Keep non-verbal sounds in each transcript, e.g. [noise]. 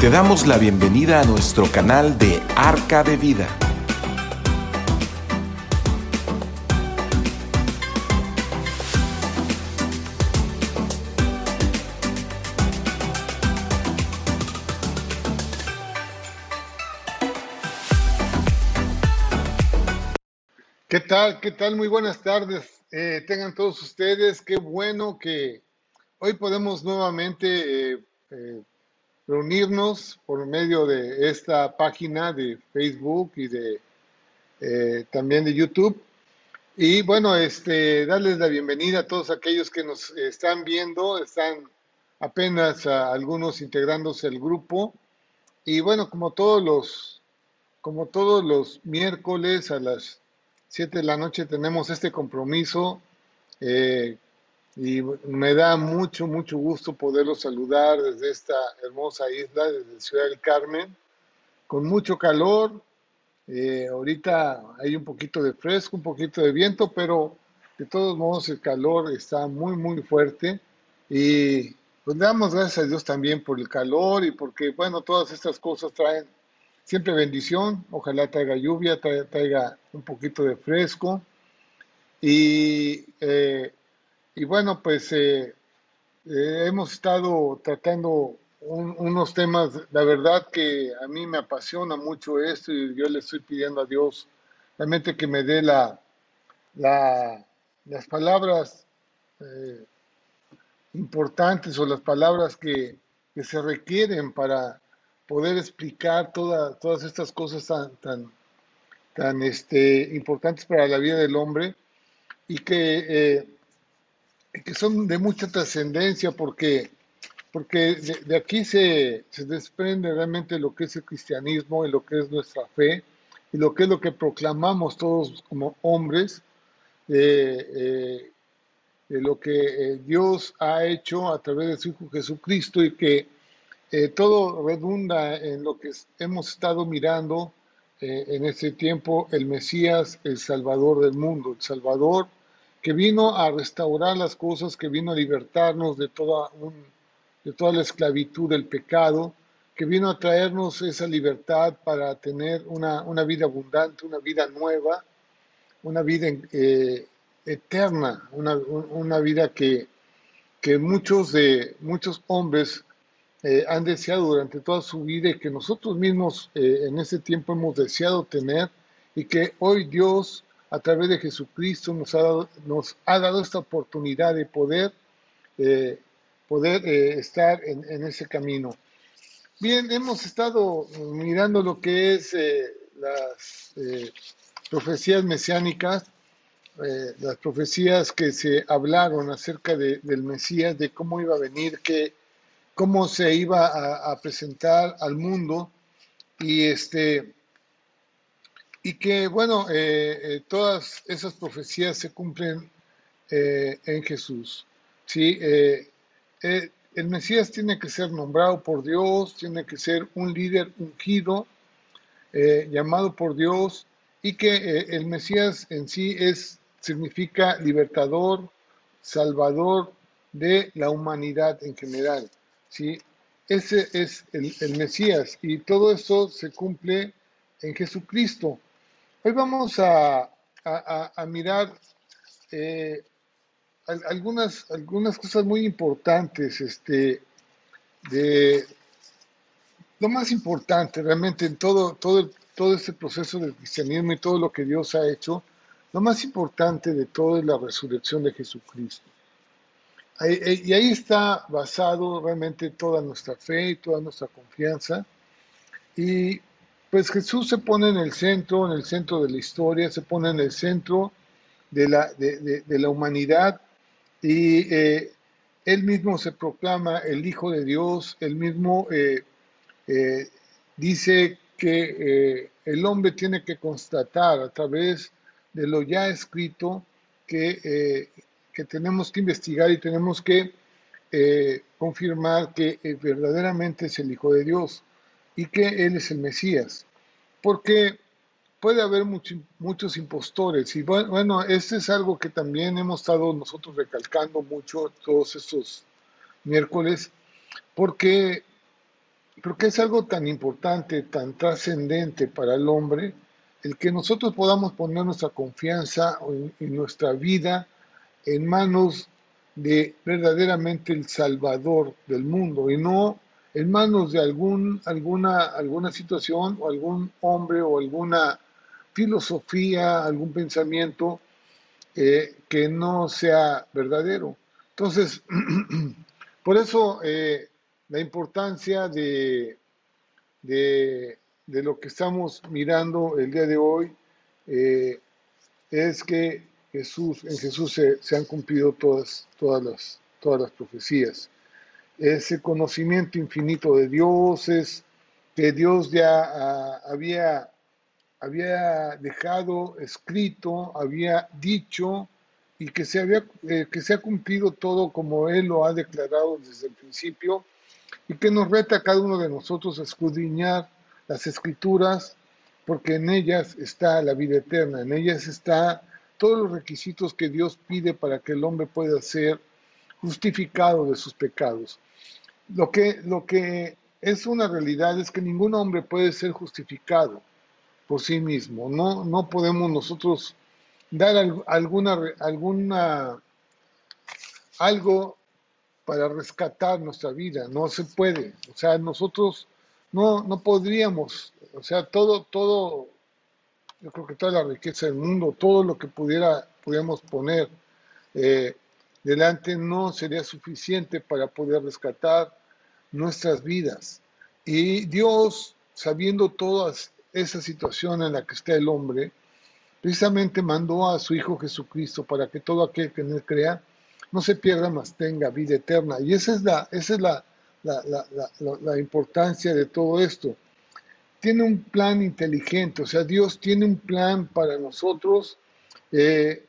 Te damos la bienvenida a nuestro canal de Arca de Vida. ¿Qué tal? ¿Qué tal? Muy buenas tardes. Eh, tengan todos ustedes. Qué bueno que hoy podemos nuevamente eh, eh, reunirnos por medio de esta página de Facebook y de eh, también de YouTube. Y bueno, este, darles la bienvenida a todos aquellos que nos están viendo, están apenas algunos integrándose al grupo. Y bueno, como todos los, como todos los miércoles a las 7 de la noche tenemos este compromiso eh, y me da mucho, mucho gusto poderlos saludar desde esta hermosa isla, desde Ciudad del Carmen, con mucho calor. Eh, ahorita hay un poquito de fresco, un poquito de viento, pero de todos modos el calor está muy, muy fuerte. Y pues damos gracias a Dios también por el calor y porque, bueno, todas estas cosas traen siempre bendición. Ojalá traiga lluvia, traiga, un poquito de fresco. Y eh, y bueno, pues eh, eh, hemos estado tratando unos temas, la verdad que a mí me apasiona mucho esto y yo le estoy pidiendo a Dios realmente que me dé la, las palabras eh, importantes o las palabras que, se requieren para poder explicar todas estas cosas tan, tan, tan este, importantes para la vida del hombre y que que son de mucha trascendencia porque, porque de, aquí se, se, desprende realmente lo que es el cristianismo y lo que es nuestra fe y lo que es lo que proclamamos todos como hombres, eh, de lo que eh, Dios ha hecho a través de su Hijo Jesucristo y que eh, todo redunda en lo que hemos estado mirando en este tiempo, el Mesías, el Salvador del mundo, el Salvador que vino a restaurar las cosas, que vino a libertarnos de toda, de toda la esclavitud del pecado, que vino a traernos esa libertad para tener una, vida abundante, una vida nueva, una vida eh, eterna, una, vida que, que, muchos, de, muchos hombres eh, han deseado durante toda su vida y que nosotros mismos eh, en ese tiempo hemos deseado tener y que hoy Dios a través de Jesucristo nos ha dado, nos ha dado esta oportunidad de poder, eh, poder eh, estar en, ese camino. Bien, hemos estado mirando lo que es eh, las profecías mesiánicas, las profecías que se hablaron acerca del Mesías, de cómo iba a venir, que, cómo se iba a, a presentar al mundo. Y este, y que, bueno, eh, eh, todas esas profecías se cumplen eh, en Jesús. ¿sí? el Mesías tiene que ser nombrado por Dios, tiene que ser un líder ungido, llamado por Dios, y que el Mesías en sí es, significa libertador, salvador de la humanidad en general. ¿sí? Ese es el, el Mesías y todo eso se cumple en Jesucristo. Hoy vamos a, mirar eh, algunas, cosas muy importantes. Este, lo más importante realmente en todo, todo, todo este proceso del cristianismo y todo lo que Dios ha hecho, lo más importante de todo es la resurrección de Jesucristo. Y ahí está basado realmente toda nuestra fe y toda nuestra confianza. Y pues Jesús se pone en el centro, en el centro de la historia, se pone en el centro de la, de, la humanidad y eh, él mismo se proclama el Hijo de Dios, él mismo eh, eh, dice que el hombre tiene que constatar a través de lo ya escrito que, que tenemos que investigar y tenemos que confirmar que verdaderamente es el Hijo de Dios y que Él es el Mesías, porque puede haber muchos impostores. Y bueno, este es algo que también hemos estado nosotros recalcando mucho todos estos miércoles, porque porque es algo tan importante, tan trascendente para el hombre, el que nosotros podamos poner nuestra confianza en nuestra vida en manos de verdaderamente el Salvador del mundo y no en manos de algún, alguna, alguna situación o algún hombre o alguna filosofía, algún pensamiento eh, que no sea verdadero. Entonces, [clears throat] por eso eh, la importancia de, de, lo que estamos mirando el día de hoy eh, es que Jesús, en Jesús se, han cumplido todas, todas, las, todas las profecías. Ese conocimiento infinito de Dios es que Dios ya ah, había, había dejado escrito, había dicho y que se, había, eh, que se ha cumplido todo como Él lo ha declarado desde el principio y que nos reta a cada uno de nosotros a escudriñar las escrituras porque en ellas está la vida eterna, en ellas está todos los requisitos que Dios pide para que el hombre pueda ser justificado de sus pecados. Lo que, lo que es una realidad es que ningún hombre puede ser justificado por sí mismo. No, no podemos nosotros dar alguna, alguna, algo para rescatar nuestra vida. No se puede. O sea, nosotros no, no podríamos. O sea, todo, todo yo creo que toda la riqueza del mundo, todo lo que pudiera, pudiéramos poner eh, delante no sería suficiente para poder rescatar nuestras vidas. Y Dios, sabiendo toda esa situación en la que está el hombre, precisamente mandó a su Hijo Jesucristo para que todo aquel que en él crea no se pierda, más tenga vida eterna. Y esa es la, esa es la, la importancia de todo esto tiene un plan inteligente, o sea, Dios tiene un plan para nosotros, eh,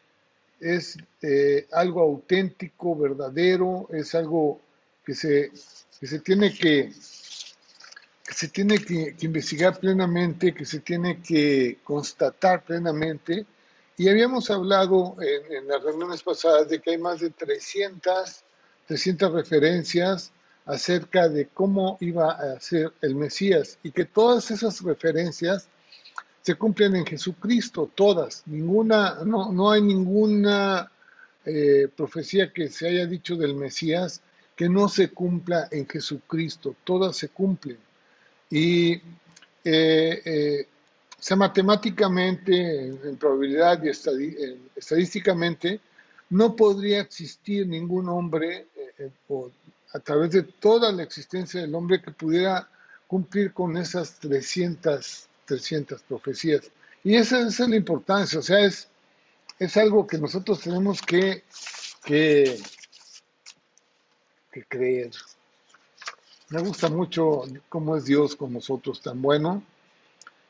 es eh, algo auténtico, verdadero, es algo que se, se tiene que, se tiene que, investigar plenamente, que se tiene que constatar plenamente. Y habíamos hablado en, en las reuniones pasadas de que hay más de 300, 300 referencias acerca de cómo iba a ser el Mesías y que todas esas referencias se cumplen en Jesucristo, todas, ninguna, no, no hay ninguna eh, profecía que se haya dicho del Mesías que no se cumpla en Jesucristo, todas se cumplen. Y eh, eh, sea, matemáticamente, en, probabilidad y estadísticamente, no podría existir ningún hombre a través de toda la existencia del hombre que pudiera cumplir con esas 300, 300 profecías. Y esa, es la importancia, o sea, es, es algo que nosotros tenemos que, que, que creer. Me gusta mucho cómo es Dios con nosotros, tan bueno,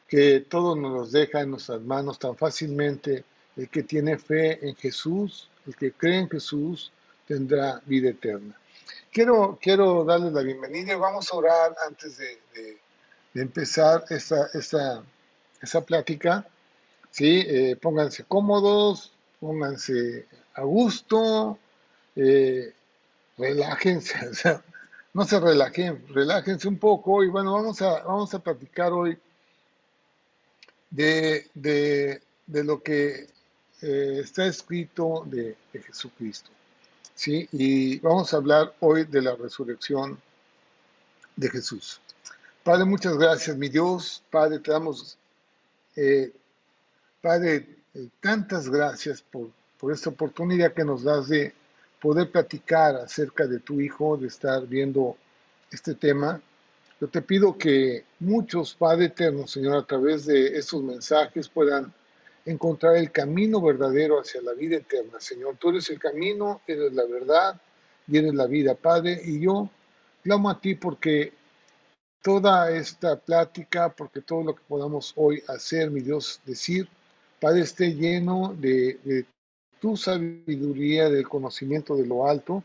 que todo nos los deja en nuestras manos tan fácilmente. El que tiene fe en Jesús, el que cree en Jesús, tendrá vida eterna. Quiero, quiero darles la bienvenida y vamos a orar antes de, empezar esta, esta, plática. ¿sí? Eh, pónganse cómodos, pónganse a gusto, eh, relájense, [laughs] no se relajen, relájense un poco y bueno, vamos a, vamos a platicar hoy de, lo que eh, está escrito de Jesucristo. ¿sí? Y vamos a hablar hoy de la resurrección de Jesús. Padre, muchas gracias, mi Dios. Padre, te damos, eh, Padre, eh, tantas gracias por, por esta oportunidad que nos das de poder platicar acerca de tu Hijo, de estar viendo este tema. Yo te pido que muchos, Padre Eterno, Señor, a través de estos mensajes puedan encontrar el camino verdadero hacia la vida eterna. Señor, tú eres el camino, eres la verdad y eres la vida, Padre. Y yo clamo a ti porque toda esta plática, porque todo lo que podamos hoy hacer, mi Dios, decir, Padre, esté lleno de, tu sabiduría, del conocimiento de lo alto.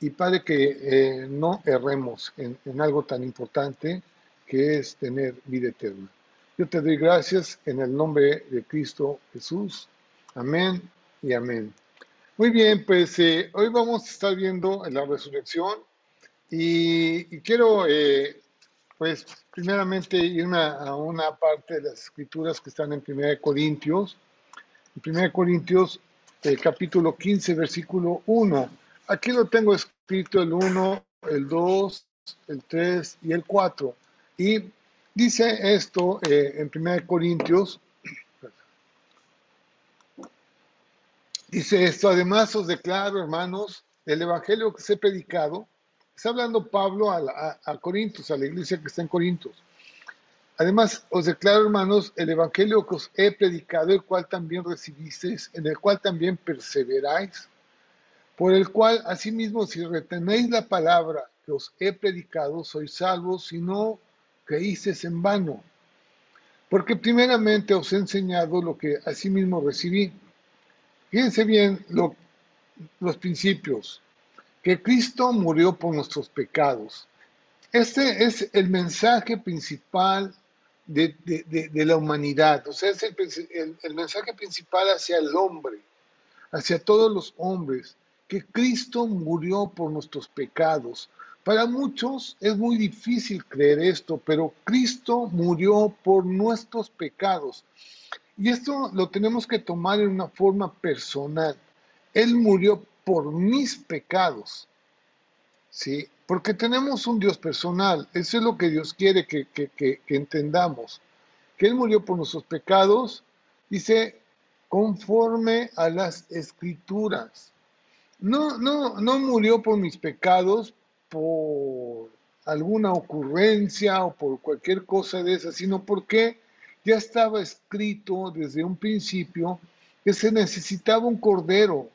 Y Padre, que eh, no erremos en algo tan importante que es tener vida eterna. Yo te doy gracias en el nombre de Cristo Jesús. Amén y amén. Muy bien, pues eh, hoy vamos a estar viendo la resurrección y, quiero eh, pues primeramente irme a una parte de las escrituras que están en 1 Corintios. En 1 Corintios, el capítulo 15, versículo 1. Aquí lo tengo escrito el 1, el 2, el 3 y el 4. Y dice esto eh, en 1 Corintios. Dice esto, además os declaro, hermanos, el evangelio que se he predicado, Está hablando Pablo a, a, Corintios, a la iglesia que está en Corintios. Además, os declaro, hermanos, el evangelio que os he predicado, el cual también recibisteis, en el cual también perseveráis, por el cual, asimismo, si retenéis la palabra que os he predicado, sois salvos, si no creísteis en vano. Porque primeramente os he enseñado lo que asimismo recibí. Fíjense bien los principios que Cristo murió por nuestros pecados. Este es el mensaje principal de, la humanidad, o sea, es el, el mensaje principal hacia el hombre, hacia todos los hombres, que Cristo murió por nuestros pecados. Para muchos es muy difícil creer esto, pero Cristo murió por nuestros pecados. Y esto lo tenemos que tomar en una forma personal. Él murió por mis pecados. ¿Sí? Porque tenemos un Dios personal. Eso es lo que Dios quiere que, entendamos. Que Él murió por nuestros pecados, dice, conforme a las escrituras. No, no, no murió por mis pecados, por alguna ocurrencia o por cualquier cosa de esa, sino porque ya estaba escrito desde un principio que se necesitaba un cordero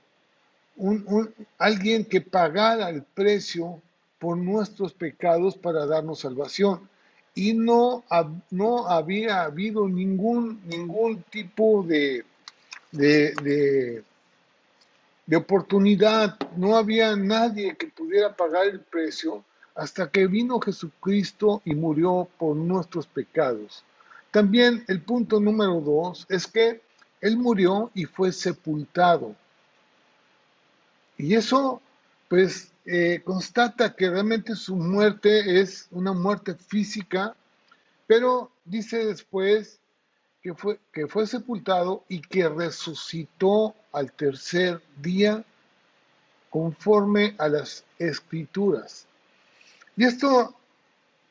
un, alguien que pagara el precio por nuestros pecados para darnos salvación. Y no, no había habido ningún, ningún tipo de, de, de oportunidad, no había nadie que pudiera pagar el precio hasta que vino Jesucristo y murió por nuestros pecados. También el punto número dos es que Él murió y fue sepultado. Y eso, pues, eh, constata que realmente su muerte es una muerte física, pero dice después que fue, que fue sepultado y que resucitó al tercer día conforme a las escrituras. Y esto,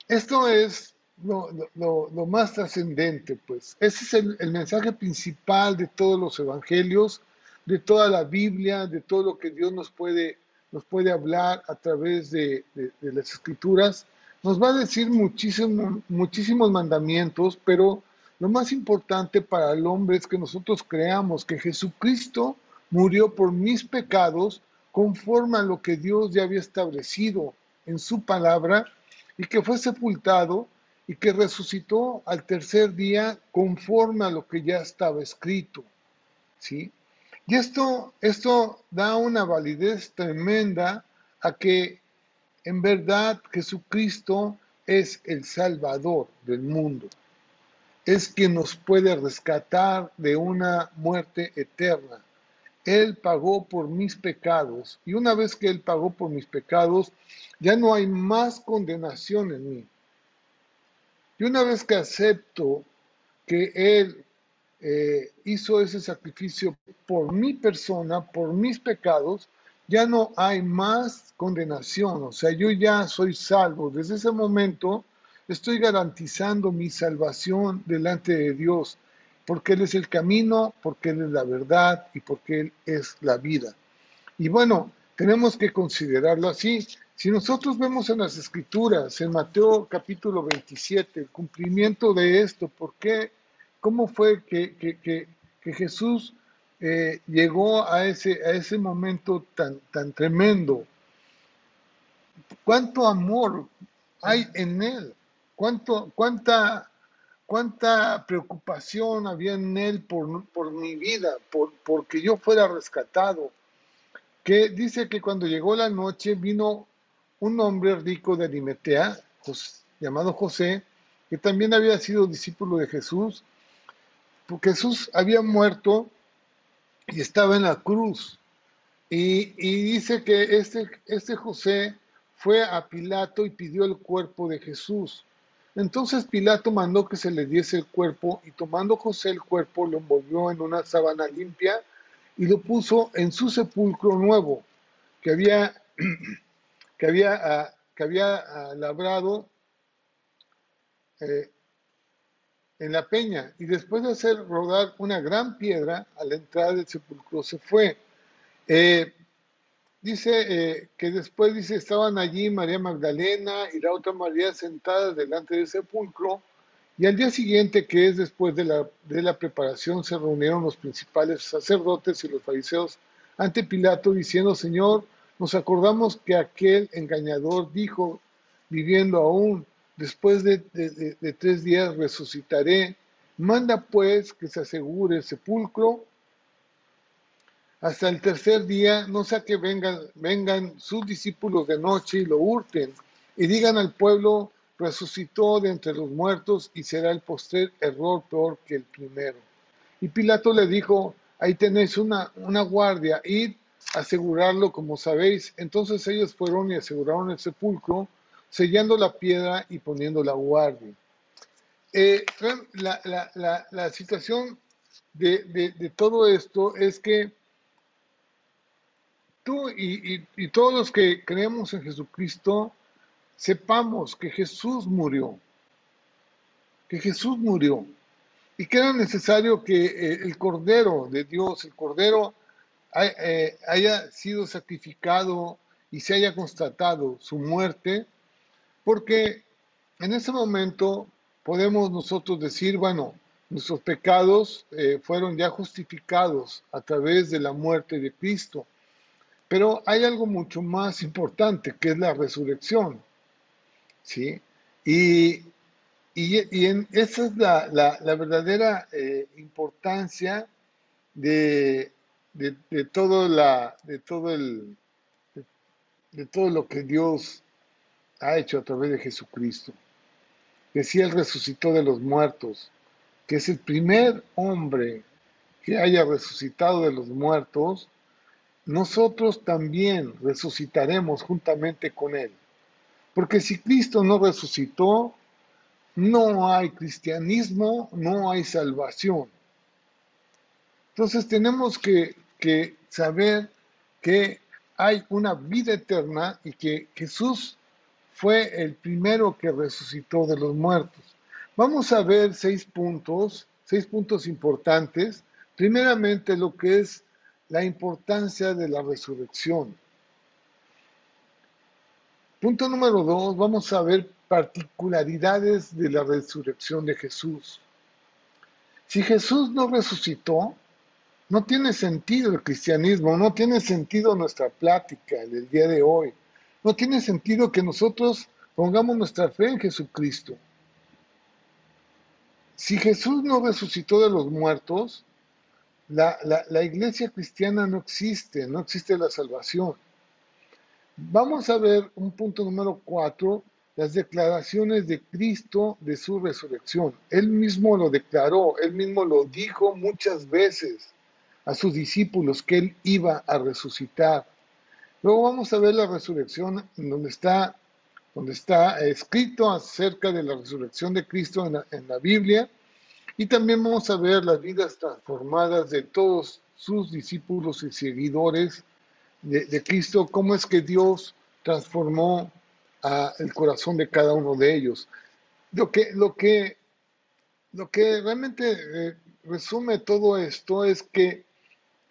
esto es lo, más trascendente, pues. Ese es el, el mensaje principal de todos los evangelios de toda la Biblia, de todo lo que Dios nos puede, nos puede hablar a través de, las escrituras. Nos va a decir muchísimo, muchísimos mandamientos, pero lo más importante para el hombre es que nosotros creamos que Jesucristo murió por mis pecados conforme a lo que Dios ya había establecido en su palabra y que fue sepultado y que resucitó al tercer día conforme a lo que ya estaba escrito. ¿Sí? Y esto, esto da una validez tremenda a que en verdad Jesucristo es el Salvador del mundo. Es quien nos puede rescatar de una muerte eterna. Él pagó por mis pecados y una vez que Él pagó por mis pecados, ya no hay más condenación en mí. Y una vez que acepto que Él eh, hizo ese sacrificio por mi persona, por mis pecados, ya no hay más condenación. O sea, yo ya soy salvo. Desde ese momento estoy garantizando mi salvación delante de Dios, porque Él es el camino, porque Él es la verdad y porque Él es la vida. Y bueno, tenemos que considerarlo así. Si nosotros vemos en las escrituras, en Mateo capítulo 27, el cumplimiento de esto, ¿por qué? Cómo fue que, Jesús eh, llegó a ese, a ese momento tan, tan tremendo. ¿Cuánto amor hay en él? ¿Cuánto, cuánta, cuánta preocupación había en él por, por mi vida, por porque yo fuera rescatado? Que dice que cuando llegó la noche vino un hombre rico de Arimetea, llamado José, que también había sido discípulo de Jesús, Jesús había muerto y estaba en la cruz. Y, dice que este, este José fue a Pilato y pidió el cuerpo de Jesús. Entonces Pilato mandó que se le diese el cuerpo y tomando José el cuerpo lo envolvió en una sábana limpia y lo puso en su sepulcro nuevo que había, [clears throat] que había, ah, que había ah, labrado eh, en la peña y después de hacer rodar una gran piedra a la entrada del sepulcro se fue. Eh, Dice eh, que después dice estaban allí María Magdalena y la otra María sentada delante del sepulcro y al día siguiente, que es después de la, de la preparación, se reunieron los principales sacerdotes y los fariseos ante Pilato diciendo, Señor, nos acordamos que aquel engañador dijo, viviendo aún, después de, tres días resucitaré, manda pues que se asegure el sepulcro hasta el tercer día, no sea que vengan, sus discípulos de noche y lo hurten y digan al pueblo, resucitó de entre los muertos y será el postrer error peor que el primero. Y Pilato le dijo, ahí tenéis una, una guardia, id asegurarlo como sabéis. Entonces ellos fueron y aseguraron el sepulcro, sellando la piedra y poniendo la guardia. Eh, la, situación de, de todo esto es que tú y, todos los que creemos en Jesucristo, sepamos que Jesús murió, que Jesús murió y que era necesario que eh, el Cordero de Dios, el Cordero, eh, haya sido sacrificado y se haya constatado su muerte, porque en ese momento podemos nosotros decir, bueno, nuestros pecados eh, fueron ya justificados a través de la muerte de Cristo. Pero hay algo mucho más importante, que es la resurrección. ¿sí? Y, en, esa es la, verdadera eh, importancia de, todo la, de, todo el, de, todo lo que Dios ha hecho a través de Jesucristo. Que si Él resucitó de los muertos, que es el primer hombre que haya resucitado de los muertos, nosotros también resucitaremos juntamente con Él. Porque si Cristo no resucitó, no hay cristianismo, no hay salvación. Entonces tenemos que, saber que hay una vida eterna y que Jesús fue el primero que resucitó de los muertos. Vamos a ver seis puntos, seis puntos importantes. Primeramente lo que es la importancia de la resurrección. Punto número dos, vamos a ver particularidades de la resurrección de Jesús. Si Jesús no resucitó, no tiene sentido el cristianismo, no tiene sentido nuestra plática del día de hoy, no tiene sentido que nosotros pongamos nuestra fe en Jesucristo. Si Jesús no resucitó de los muertos, la, iglesia cristiana no existe, no existe la salvación. Vamos a ver un punto número cuatro, las declaraciones de Cristo de su resurrección. Él mismo lo declaró, él mismo lo dijo muchas veces a sus discípulos que él iba a resucitar. Luego vamos a ver la resurrección donde está, donde está escrito acerca de la resurrección de Cristo en en la Biblia y también vamos a ver las vidas transformadas de todos sus discípulos y seguidores de, Cristo, cómo es que Dios transformó el corazón de cada uno de ellos. Lo que, lo que, lo que realmente eh, resume todo esto es que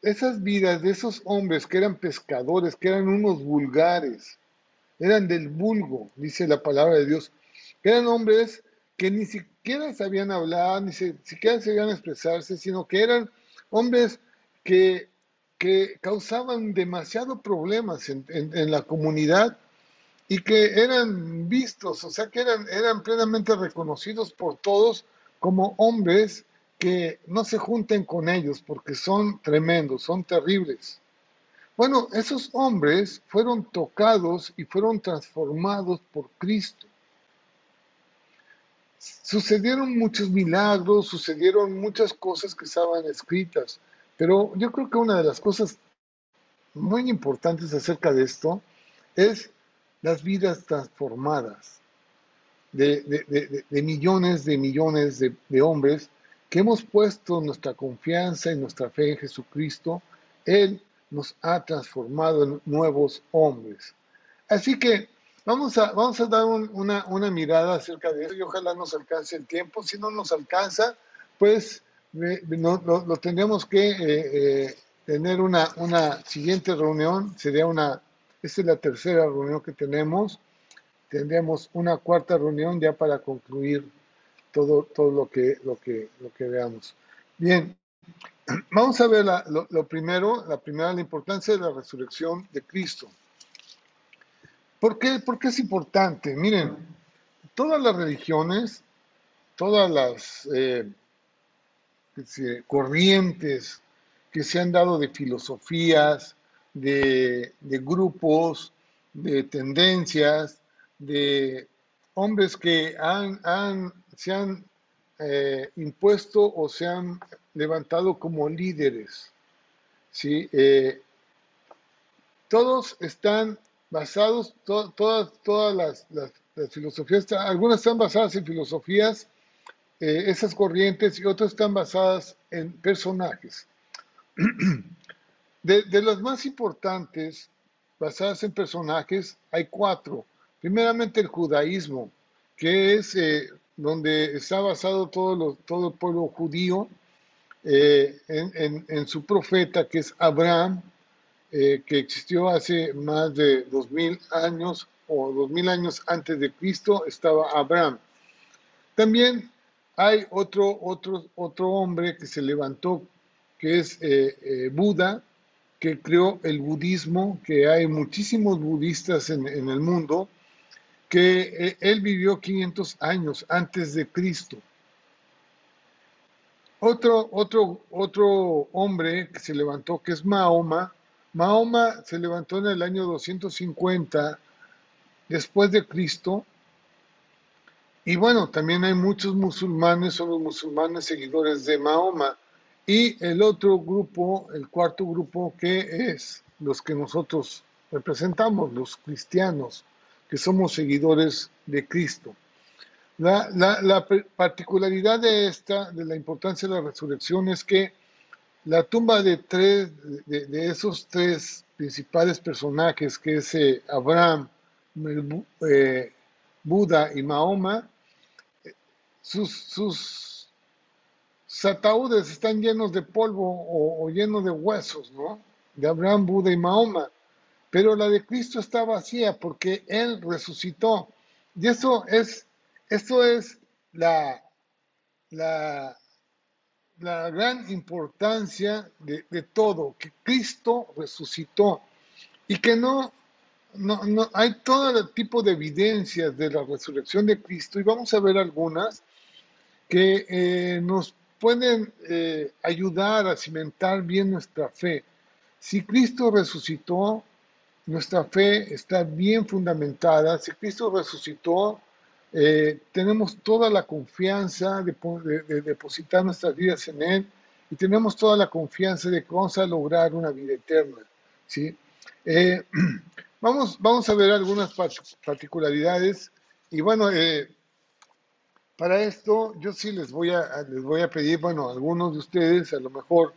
esas vidas de esos hombres que eran pescadores, que eran unos vulgares, eran del vulgo, dice la palabra de Dios, eran hombres que ni siquiera sabían hablar, ni siquiera sabían expresarse, sino que eran hombres que, que causaban demasiado problemas en, la comunidad y que eran vistos, o sea que eran, eran plenamente reconocidos por todos como hombres que no se junten con ellos porque son tremendos, son terribles. Bueno, esos hombres fueron tocados y fueron transformados por Cristo sucedieron muchos milagros, sucedieron muchas cosas que estaban escritas, pero yo creo que una de las cosas muy importantes acerca de esto es las vidas transformadas. de, millones de millones de, hombres que hemos puesto nuestra confianza y nuestra fe en Jesucristo, Él nos ha transformado en nuevos hombres. Así que vamos a, vamos a dar una, una, mirada acerca de eso y ojalá nos alcance el tiempo. Si no nos alcanza, pues no, lo, tendremos que eh, eh, tener una, una siguiente reunión. Sería una, esta es la tercera reunión que tenemos tendremos una cuarta reunión ya para concluir todo, todo lo, que, lo, que, lo que veamos. Bien, [clears throat] vamos a ver lo, primero, la primera, la importancia de la resurrección de Cristo. ¿Por qué, ¿Por qué es importante? Miren, todas las religiones, todas las eh, corrientes que se han dado de filosofías, de, de grupos, de tendencias, de hombres que han, se han eh, impuesto o se han levantado como líderes. ¿sí? Eh, todos están basados, todas, todas las, filosofías, algunas están basadas en filosofías, eh, esas corrientes, y otras están basadas en personajes. [clears throat] De, de las más importantes, basadas en personajes, hay cuatro. Primeramente el judaísmo, que es donde está basado todo, todo el pueblo judío eh, en, su profeta, que es Abraham, eh, que existió hace más de dos mil años o dos mil años antes de Cristo, estaba Abraham. También hay otro, otro, otro hombre que se levantó, que es Buda, que creó el budismo, que hay muchísimos budistas en el mundo, que eh, él vivió 500 años antes de Cristo. Otro, otro, otro hombre que se levantó, que es Mahoma, Mahoma se levantó en el año 250 después de Cristo. Y bueno, también hay muchos musulmanes, son los musulmanes seguidores de Mahoma. Y el otro grupo, el cuarto grupo, que es los que nosotros representamos, los cristianos que somos seguidores de Cristo. La, particularidad de esta, de la importancia de la resurrección, es que la tumba de tres, de, esos tres principales personajes, que es eh, Abraham, eh, Buda y Mahoma, sus, sus, ataúdes están llenos de polvo o, o, llenos de huesos, ¿no? De Abraham, Buda y Mahoma pero la de Cristo está vacía porque Él resucitó. Y eso es, es la, la, la gran importancia de, todo, que Cristo resucitó y que no, no, no, hay todo tipo de evidencias de la resurrección de Cristo y vamos a ver algunas que eh, nos pueden eh, ayudar a cimentar bien nuestra fe. Si Cristo resucitó, nuestra fe está bien fundamentada. Si Cristo resucitó, eh, tenemos toda la confianza de, depositar nuestras vidas en Él y tenemos toda la confianza de que vamos a lograr una vida eterna. ¿sí? Eh, [clears throat] vamos, vamos a ver algunas particularidades y bueno, eh, para esto yo sí les voy, a, les voy a pedir, bueno, algunos de ustedes a lo mejor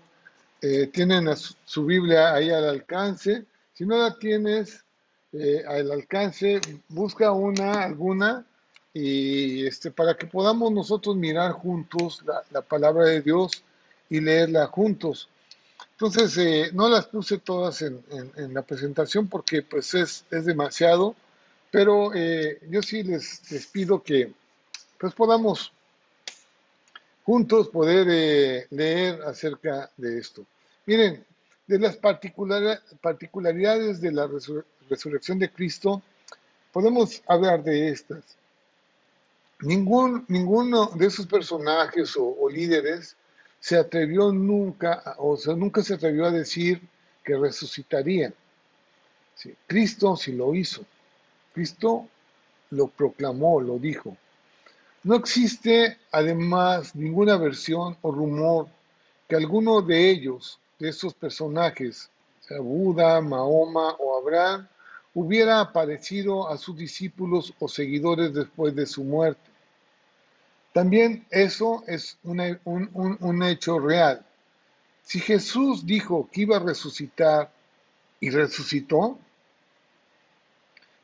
tienen su Biblia ahí al alcance si no la tienes eh, al alcance, busca una, alguna, y este, para que podamos nosotros mirar juntos la, palabra de Dios y leerla juntos. Entonces, eh, no las puse todas en, la presentación porque pues es, demasiado, pero eh, yo sí les, les, pido que pues podamos juntos poder leer acerca de esto. Miren, de las particularidades de la resurrección de Cristo, podemos hablar de estas. Ningún, ninguno de esos personajes o, líderes se atrevió nunca, o sea, nunca se atrevió a decir que resucitaría. Cristo sí lo hizo. Cristo lo proclamó, lo dijo. No existe, además, ninguna versión o rumor que alguno de ellos de estos personajes, sea Buda, Mahoma o Abraham, hubiera aparecido a sus discípulos o seguidores después de su muerte. También eso es un, un, hecho real. Si Jesús dijo que iba a resucitar y resucitó,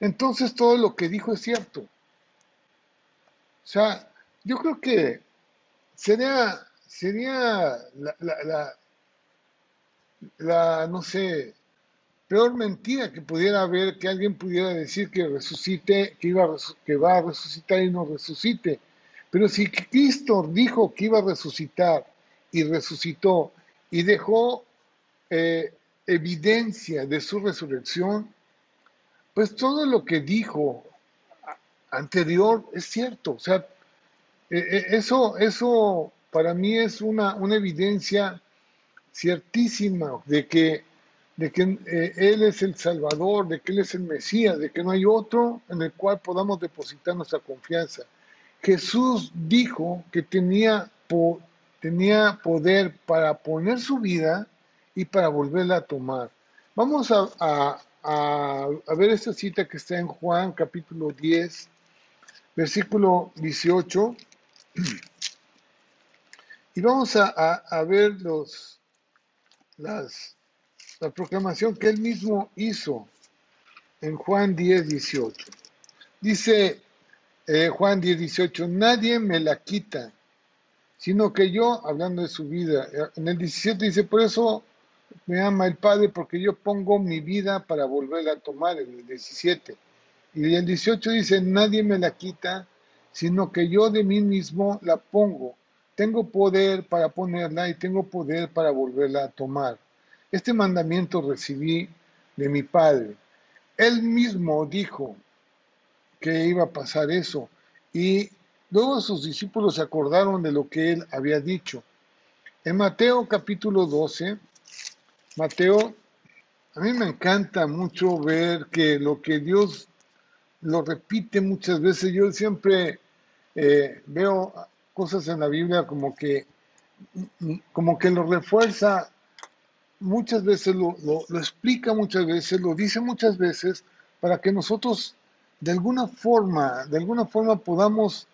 entonces todo lo que dijo es cierto. O sea, yo creo que sería, sería la, no sé, peor mentira que pudiera haber que alguien pudiera decir que resucite, que, iba que va a resucitar y no resucite. Pero si Cristo dijo que iba a resucitar y resucitó y dejó eh, evidencia de su resurrección, pues todo lo que dijo anterior es cierto. O sea, e, e, eso, eso para mí es una, una evidencia ciertísima de que, de que eh, Él es el Salvador, de que Él es el Mesías, de que no hay otro en el cual podamos depositar nuestra confianza. Jesús dijo que tenía, tenía poder para poner su vida y para volverla a tomar. Vamos a, a, ver esta cita que está en Juan capítulo 10, versículo 18. [clears throat] Y vamos a, a ver los, las, la proclamación que él mismo hizo en Juan 10, 18. Dice eh, Juan 10, 18, nadie me la quita, sino que yo, hablando de su vida, en el 17 dice, por eso me ama el Padre, porque yo pongo mi vida para volverla a tomar, en el 17. Y el 18 dice, nadie me la quita, sino que yo de mí mismo la pongo. Tengo poder para ponerla y tengo poder para volverla a tomar. Este mandamiento recibí de mi Padre. Él mismo dijo que iba a pasar eso y luego sus discípulos se acordaron de lo que él había dicho. En Mateo capítulo 12, Mateo, a mí me encanta mucho ver que lo que Dios lo repite muchas veces. Yo siempre eh, veo cosas en la Biblia como que, como que lo refuerza muchas veces, lo, explica muchas veces, lo dice muchas veces, para que nosotros de alguna forma, de alguna forma podamos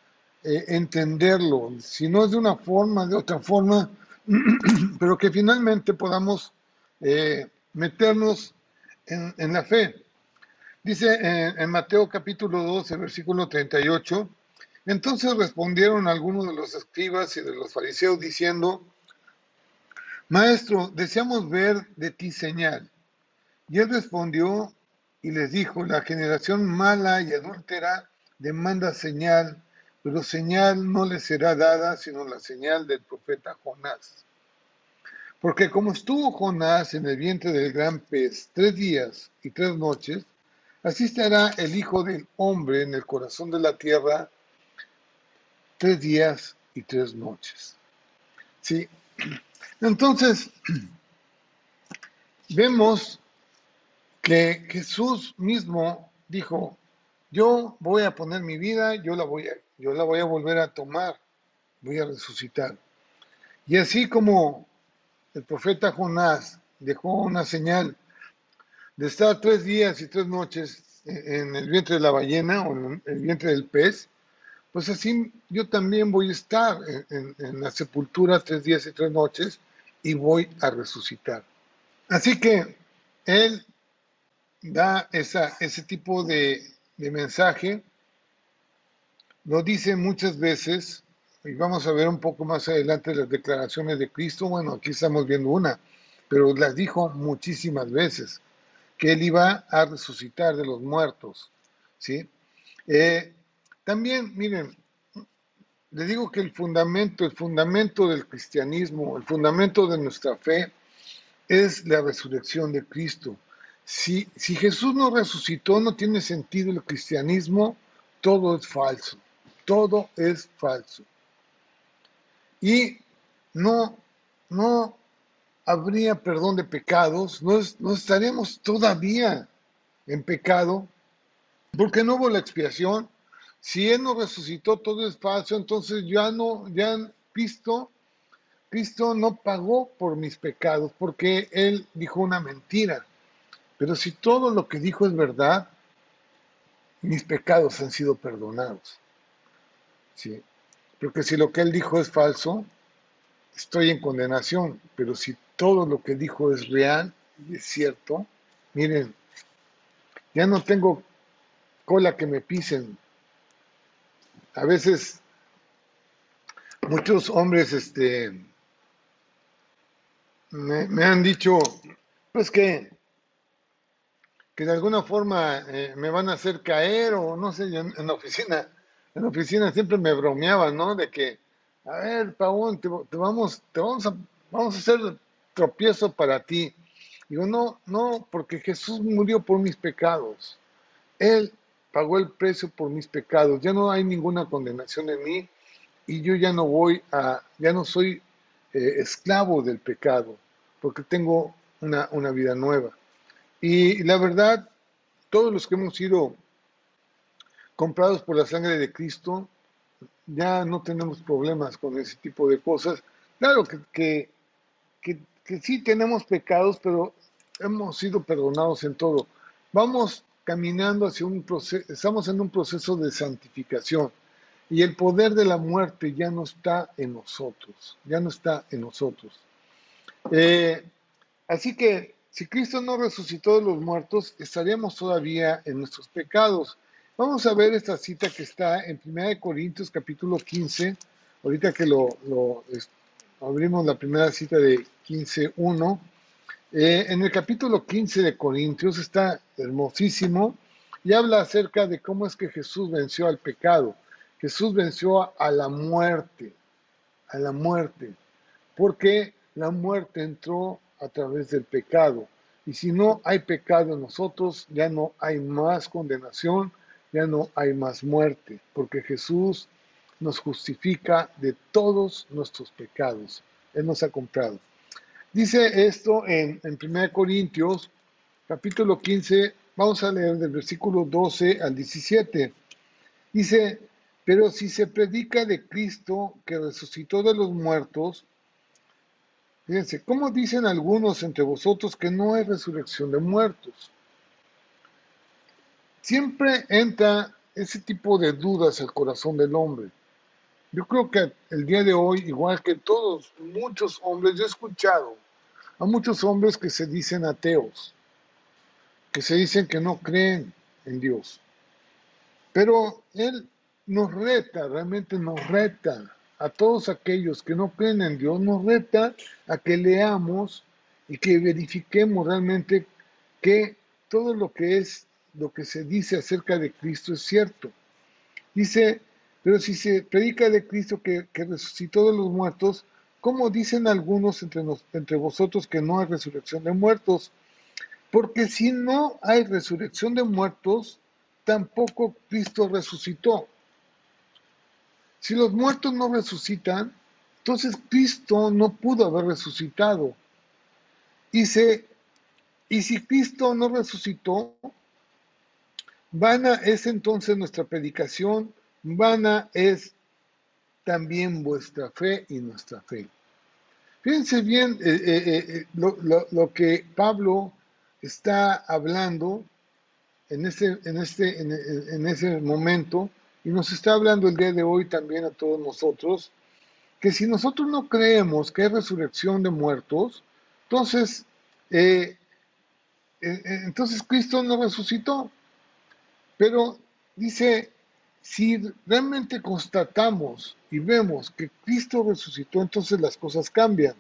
eh, entenderlo, si no es de una forma, de otra forma, [clears throat] pero que finalmente podamos eh, meternos en, la fe. Dice en, en Mateo capítulo 12, versículo 38, entonces respondieron algunos de los escribas y de los fariseos diciendo, Maestro, deseamos ver de ti señal. Y él respondió y les dijo, la generación mala y adúltera demanda señal, pero señal no le será dada sino la señal del profeta Jonás. Porque como estuvo Jonás en el vientre del gran pez tres días y tres noches, así estará el Hijo del Hombre en el corazón de la tierra tres días y tres noches. Sí. Entonces, [clears throat] vemos que Jesús mismo dijo, yo voy a poner mi vida, yo la voy a, yo la voy a volver a tomar, voy a resucitar. Y así como el profeta Jonás dejó una señal de estar tres días y tres noches en el vientre de la ballena o en el vientre del pez, pues así yo también voy a estar en, la sepultura tres días y tres noches y voy a resucitar. Así que él da ese tipo de, de mensaje, lo dice muchas veces, y vamos a ver un poco más adelante las declaraciones de Cristo, bueno, aquí estamos viendo una, pero las dijo muchísimas veces, que él iba a resucitar de los muertos, ¿sí? Eh, también, miren, le digo que el fundamento, el fundamento del cristianismo, el fundamento de nuestra fe es la resurrección de Cristo. Si, si Jesús no resucitó, no tiene sentido el cristianismo, todo es falso, todo es falso. Y no, no habría perdón de pecados, no, no estaríamos todavía en pecado, porque no hubo la expiación, si Él no resucitó, todo es falso, entonces ya no, ya Cristo, Cristo no pagó por mis pecados porque Él dijo una mentira. Pero si todo lo que dijo es verdad, mis pecados han sido perdonados. ¿Sí? Porque si lo que él dijo es falso, estoy en condenación. Pero si todo lo que dijo es real y es cierto, miren, ya no tengo cola que me pisen. A veces muchos hombres este, me, han dicho, pues que, que de alguna forma eh, me van a hacer caer o no sé, en, en, la oficina, en la oficina siempre me bromeaban, ¿no? De que, a ver, Paón, te, vamos, te vamos a, vamos a hacer tropiezo para ti. Digo, no, no, porque Jesús murió por mis pecados. Él pagó el precio por mis pecados. Ya no hay ninguna condenación en mí y yo ya no voy a, ya no soy eh, esclavo del pecado, porque tengo una, una vida nueva. Y la verdad, todos los que hemos sido comprados por la sangre de Cristo, ya no tenemos problemas con ese tipo de cosas. Claro que, que, que, que sí tenemos pecados, pero hemos sido perdonados en todo. Vamos caminando hacia un proceso, estamos en un proceso de santificación y el poder de la muerte ya no está en nosotros, ya no está en nosotros. Eh, así que si Cristo no resucitó de los muertos, estaríamos todavía en nuestros pecados. Vamos a ver esta cita que está en 1 Corintios capítulo 15, ahorita que lo, abrimos la primera cita de 15.1. Eh, en el capítulo 15 de Corintios está hermosísimo y habla acerca de cómo es que Jesús venció al pecado. Jesús venció a la muerte, a la muerte, porque la muerte entró a través del pecado. Y si no hay pecado en nosotros, ya no hay más condenación, ya no hay más muerte, porque Jesús nos justifica de todos nuestros pecados. Él nos ha comprado. Dice esto en, en 1 Corintios, capítulo 15, vamos a leer del versículo 12 al 17. Dice, pero si se predica de Cristo que resucitó de los muertos, fíjense, ¿cómo dicen algunos entre vosotros que no hay resurrección de muertos? Siempre entra ese tipo de dudas al corazón del hombre. Yo creo que el día de hoy, igual que todos, muchos hombres, yo he escuchado a muchos hombres que se dicen ateos, que se dicen que no creen en Dios. Pero Él nos reta, realmente nos reta a todos aquellos que no creen en Dios, nos reta a que leamos y que verifiquemos realmente que todo lo que es, lo que se dice acerca de Cristo es cierto. Dice, pero si se predica de Cristo que, resucitó de los muertos, ¿cómo dicen algunos entre, vosotros que no hay resurrección de muertos? Porque si no hay resurrección de muertos, tampoco Cristo resucitó. Si los muertos no resucitan, entonces Cristo no pudo haber resucitado. Dice, y si Cristo no resucitó, vana es entonces nuestra predicación, vana es también vuestra fe y nuestra fe. Fíjense bien eh, eh, eh, lo, que Pablo está hablando en, este, en, este, en ese momento y nos está hablando el día de hoy también a todos nosotros, que si nosotros no creemos que hay resurrección de muertos, entonces, entonces Cristo no resucitó. Pero dice, si realmente constatamos y vemos que Cristo resucitó, entonces las cosas cambian.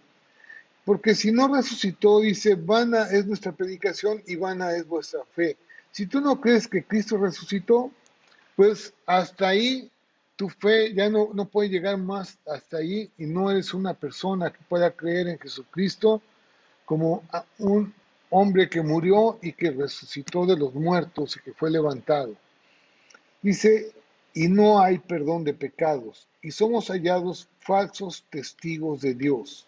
Porque si no resucitó, dice, vana es nuestra predicación y vana es vuestra fe. Si tú no crees que Cristo resucitó, pues hasta ahí tu fe ya no, no puede llegar más hasta ahí y no eres una persona que pueda creer en Jesucristo como un hombre que murió y que resucitó de los muertos y que fue levantado. Dice, y no hay perdón de pecados, y somos hallados falsos testigos de Dios.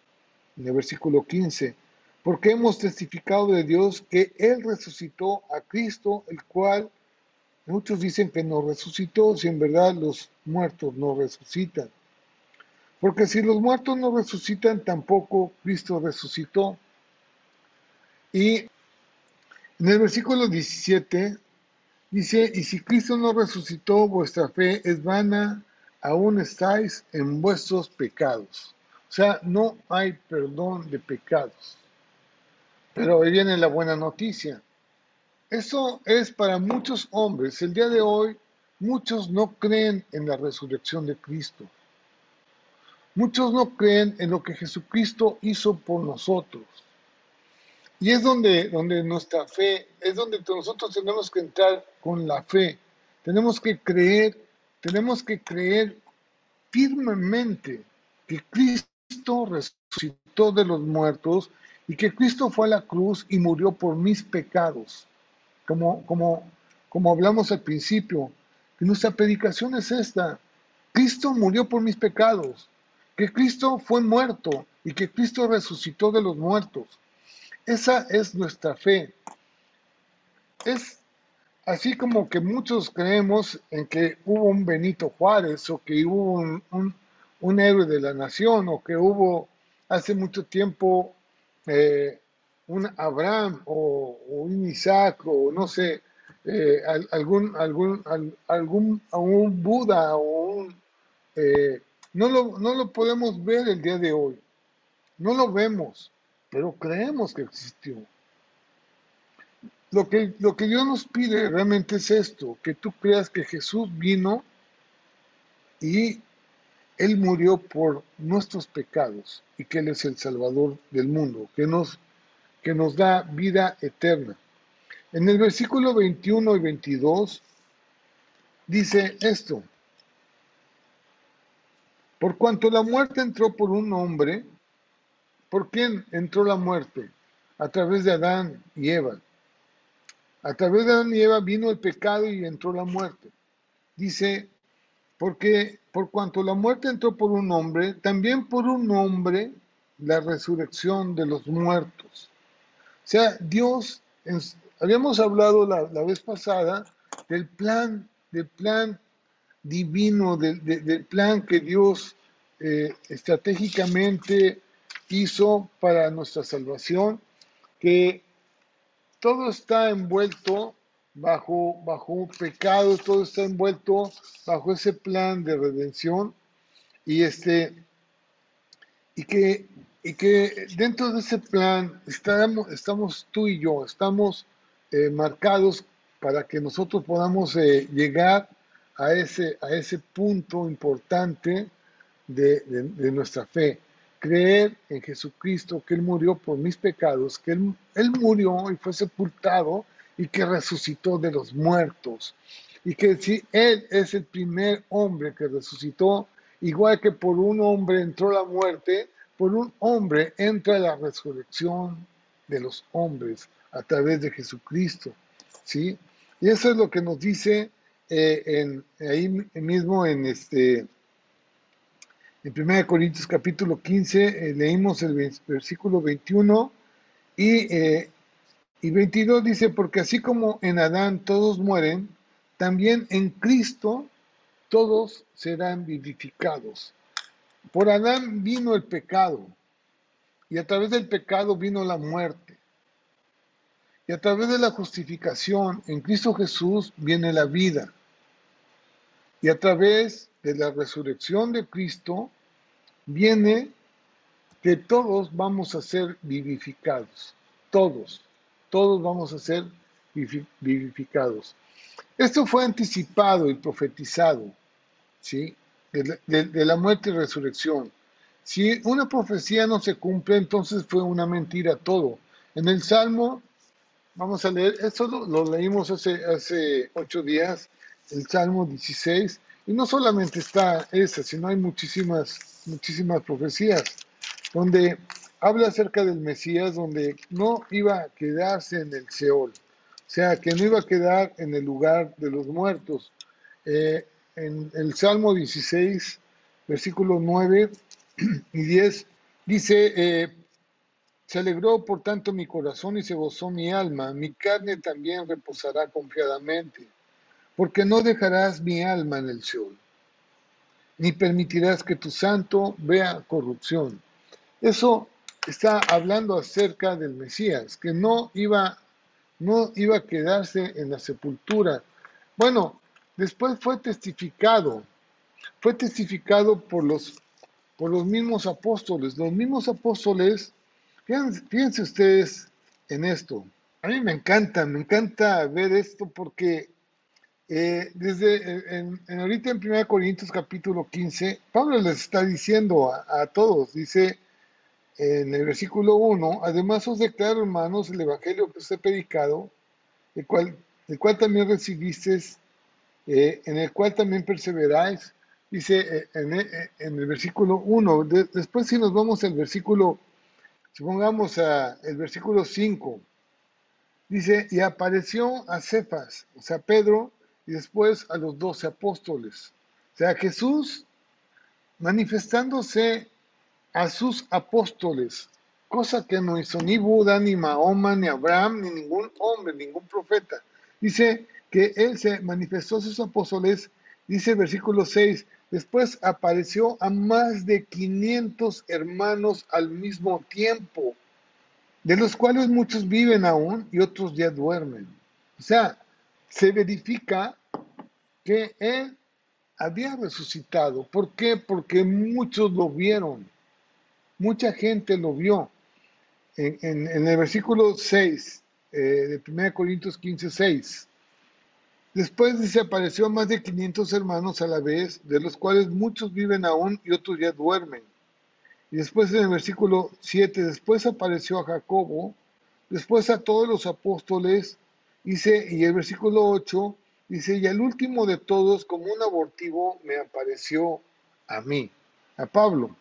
En el versículo 15, porque hemos testificado de Dios que Él resucitó a Cristo, el cual Muchos dicen que no resucitó, si en verdad los muertos no resucitan. Porque si los muertos no resucitan, tampoco Cristo resucitó. Y En el versículo 17 dice, y si Cristo no resucitó, vuestra fe es vana, aún estáis en vuestros pecados. O sea, no hay perdón de pecados. Pero ahí viene la buena noticia. Eso es para muchos hombres. El día de hoy, muchos no creen en la resurrección de Cristo. Muchos no creen en lo que Jesucristo hizo por nosotros. Y es donde, donde nuestra fe, es donde nosotros tenemos que entrar con la fe. Tenemos que creer, tenemos que creer firmemente que Cristo resucitó de los muertos y que Cristo fue a la cruz y murió por mis pecados. Como, como, como hablamos al principio, que nuestra predicación es esta. Cristo murió por mis pecados, que Cristo fue muerto y que Cristo resucitó de los muertos. Esa es nuestra fe. Es así como que muchos creemos en que hubo un Benito Juárez o que hubo un, héroe de la nación o que hubo hace mucho tiempo eh, un Abraham o, un Isaac o no sé, eh, algún, algún, algún, algún Buda o un... Eh, no, lo, no lo podemos ver el día de hoy. No lo vemos pero creemos que existió. Lo que, lo que Dios nos pide realmente es esto, que tú creas que Jesús vino y Él murió por nuestros pecados y que Él es el Salvador del mundo, que nos, que nos da vida eterna. En el versículo 21 y 22 dice esto, por cuanto la muerte entró por un hombre, ¿Por quién entró la muerte? A través de Adán y Eva. A través de Adán y Eva vino el pecado y entró la muerte. Dice, porque por cuanto la muerte entró por un hombre, también por un hombre la resurrección de los muertos. O sea, Dios, habíamos hablado la, vez pasada del plan, del plan divino, del, plan que Dios eh, estratégicamente hizo para nuestra salvación, que todo está envuelto bajo, bajo pecado, todo está envuelto bajo ese plan de redención. Y este y que, y que dentro de ese plan estamos, tú y yo, estamos eh, marcados para que nosotros podamos eh, llegar a ese, a ese punto importante de nuestra fe creer en Jesucristo, que Él murió por mis pecados, que Él, él murió y fue sepultado y que resucitó de los muertos. Y que si Él es el primer hombre que resucitó, igual que por un hombre entró la muerte, por un hombre entra la resurrección de los hombres a través de Jesucristo. ¿sí? Y eso es lo que nos dice eh, en, ahí mismo en este en 1 Corintios capítulo 15 eh, leímos el versículo 21 y, eh, y 22 dice, porque así como en Adán todos mueren, también en Cristo todos serán vivificados. Por Adán vino el pecado y a través del pecado vino la muerte. Y a través de la justificación en Cristo Jesús viene la vida. Y a través de la resurrección de Cristo viene que todos vamos a ser vivificados. Todos, todos vamos a ser vivificados. Esto fue anticipado y profetizado, ¿sí? De la, muerte y resurrección. Si una profecía no se cumple, entonces fue una mentira todo. En el Salmo, vamos a leer, esto lo, lo leímos hace, hace ocho días, el Salmo 16, y no solamente está esa, sino hay muchísimas, muchísimas profecías donde habla acerca del Mesías, donde no iba a quedarse en el Seol, o sea, que no iba a quedar en el lugar de los muertos. Eh, en el Salmo 16, versículos 9 y 10, dice, eh, se alegró por tanto mi corazón y se gozó mi alma, mi carne también reposará confiadamente porque no dejarás mi alma en el Seol, ni permitirás que tu santo vea corrupción. Eso está hablando acerca del Mesías, que no iba, no iba a quedarse en la sepultura. Bueno, después fue testificado, fue testificado por los, por los mismos apóstoles. Los mismos apóstoles, fíjense, ustedes en esto. A mí me encanta, me encanta ver esto porque eh, desde en, ahorita en 1 Corintios capítulo 15, Pablo les está diciendo a, a, todos, dice en el versículo 1, además os declaro hermanos el evangelio que os he predicado, el cual, el cual también recibisteis, eh, en el cual también perseveráis, dice eh, en, en, el versículo 1, después si nos vamos al versículo, supongamos a el versículo 5, dice, y apareció a Cefas, o sea, Pedro, y después a los doce apóstoles. O sea, Jesús manifestándose a sus apóstoles, cosa que no hizo ni Buda, ni Mahoma, ni Abraham, ni ningún hombre, ningún profeta. Dice que él se manifestó a sus apóstoles, dice versículo 6, después apareció a más de 500 hermanos al mismo tiempo, de los cuales muchos viven aún y otros ya duermen. O sea, se verifica que Él había resucitado. ¿Por qué? Porque muchos lo vieron. Mucha gente lo vio. En, el versículo 6 eh, de 1 Corintios 15, 6. Después dice, apareció más de 500 hermanos a la vez, de los cuales muchos viven aún y otros ya duermen. Y después en el versículo 7, después apareció a Jacobo, después a todos los apóstoles, Dice, y el versículo 8 dice, y el último de todos, como un abortivo, me apareció a mí, a Pablo.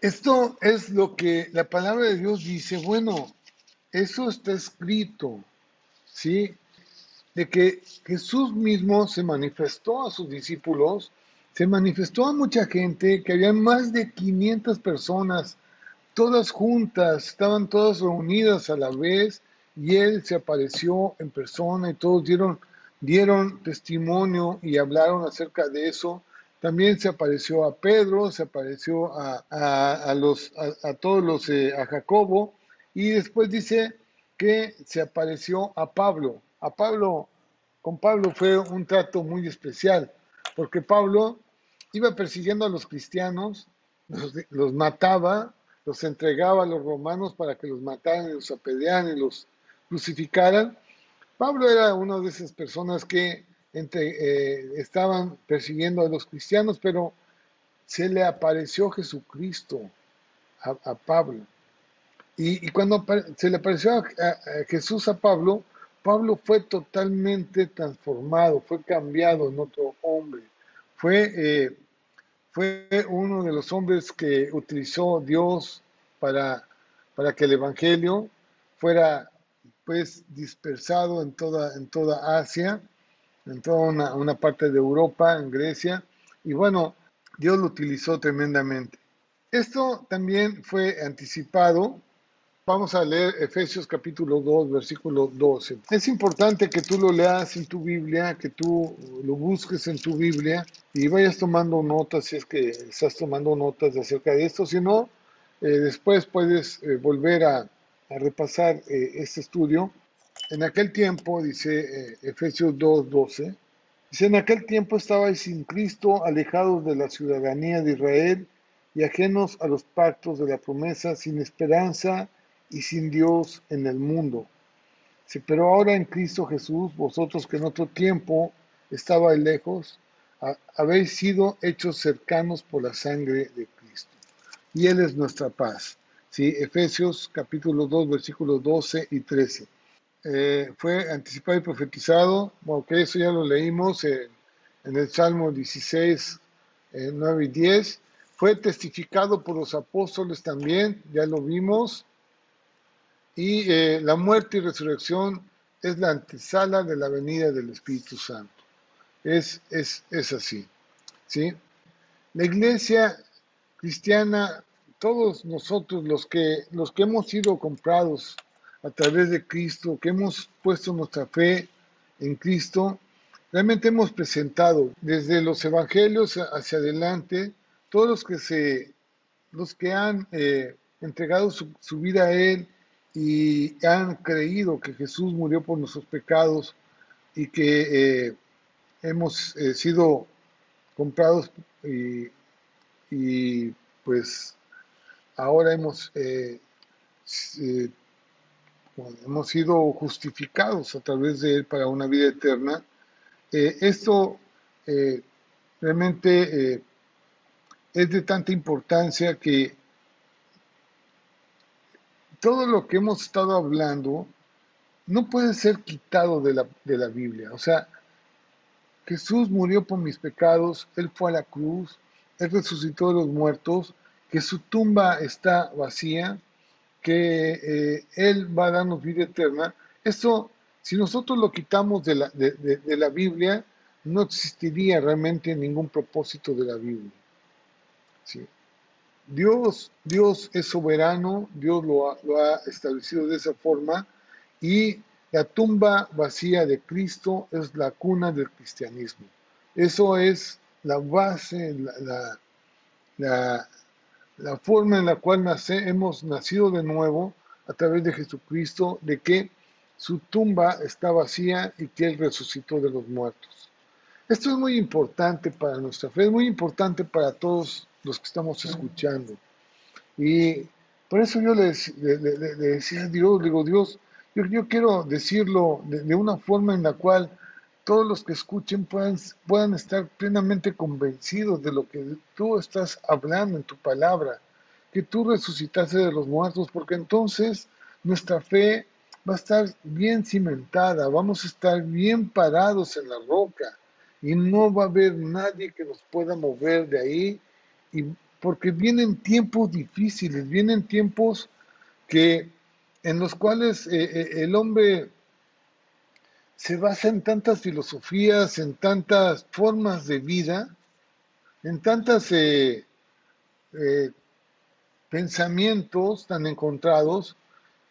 Esto es lo que la palabra de Dios dice, bueno, eso está escrito, ¿sí? De que Jesús mismo se manifestó a sus discípulos, se manifestó a mucha gente, que había más de 500 personas, todas juntas, estaban todas reunidas a la vez, y él se apareció en persona y todos dieron, dieron testimonio y hablaron acerca de eso. También se apareció a Pedro, se apareció a, los, a, todos los, eh, a Jacobo, y después dice que se apareció a Pablo. A Pablo, con Pablo fue un trato muy especial, porque Pablo iba persiguiendo a los cristianos, los, los mataba, los entregaba a los romanos para que los mataran y los apedrearan y los crucificaran. Pablo era una de esas personas que eh, estaban persiguiendo a los cristianos, pero se le apareció Jesucristo a, Pablo. Y, cuando se le apareció Jesús a Pablo, Pablo fue totalmente transformado, fue cambiado en otro hombre. Fue, eh, fue uno de los hombres que utilizó Dios para, para que el Evangelio fuera pues dispersado en toda, en toda Asia, en toda una, parte de Europa, en Grecia, y bueno, Dios lo utilizó tremendamente. Esto también fue anticipado. Vamos a leer Efesios capítulo 2, versículo 12. Es importante que tú lo leas en tu Biblia, que tú lo busques en tu Biblia y vayas tomando notas si es que estás tomando notas acerca de esto. Si no, eh, después puedes eh, volver a, a repasar eh, este estudio. En aquel tiempo, dice eh, Efesios 2.12, dice, en aquel tiempo estabais sin Cristo, alejados de la ciudadanía de Israel y ajenos a los pactos de la promesa, sin esperanza y sin Dios en el mundo. pero ahora en Cristo Jesús, vosotros que en otro tiempo estabais lejos, habéis sido hechos cercanos por la sangre de Cristo. Y Él es nuestra paz ¿sí? Efesios capítulo 2, versículos 12 y 13. Eh, fue anticipado y profetizado, bueno, eso ya lo leímos en, el Salmo 16, 9 y 10. Fue testificado por los apóstoles también, ya lo vimos. Y eh, la muerte y resurrección es la antesala de la venida del Espíritu Santo. Es, es, es así. ¿sí? La iglesia cristiana todos nosotros los que, los que hemos sido comprados a través de Cristo, que hemos puesto nuestra fe en Cristo, realmente hemos presentado desde los evangelios hacia adelante, todos los que, se, los que han eh, entregado su, vida a Él y han creído que Jesús murió por nuestros pecados y que eh, hemos eh, sido comprados y, pues ahora hemos, eh, hemos sido justificados a través de Él para una vida eterna. esto realmente es de tanta importancia que todo lo que hemos estado hablando no puede ser quitado de la, de la Biblia. O sea, Jesús murió por mis pecados, Él fue a la cruz, Él resucitó de los muertos, que su tumba está vacía, que eh, Él va a darnos vida eterna. Esto, si nosotros lo quitamos de la, de, la Biblia, no existiría realmente ningún propósito de la Biblia. ¿sí? Dios, Dios es soberano, Dios lo ha, establecido de esa forma y la tumba vacía de Cristo es la cuna del cristianismo. Eso es la base, la, la, forma en la cual nace, hemos nacido de nuevo a través de Jesucristo, de que su tumba está vacía y que Él resucitó de los muertos. Esto es muy importante para nuestra fe, es muy importante para todos los que estamos escuchando. Y por eso yo le, decía a Dios, digo, Dios, yo, quiero decirlo de, una forma en la cual todos los que escuchen puedan, puedan estar plenamente convencidos de lo que tú estás hablando en tu palabra, que tú resucitaste de los muertos, porque entonces nuestra fe va a estar bien cimentada, vamos a estar bien parados en la roca y no va a haber nadie que nos pueda mover de ahí. Y porque vienen tiempos difíciles, vienen tiempos que en los cuales eh, eh, el hombre se basa en tantas filosofías, en tantas formas de vida, en tantos eh, pensamientos tan encontrados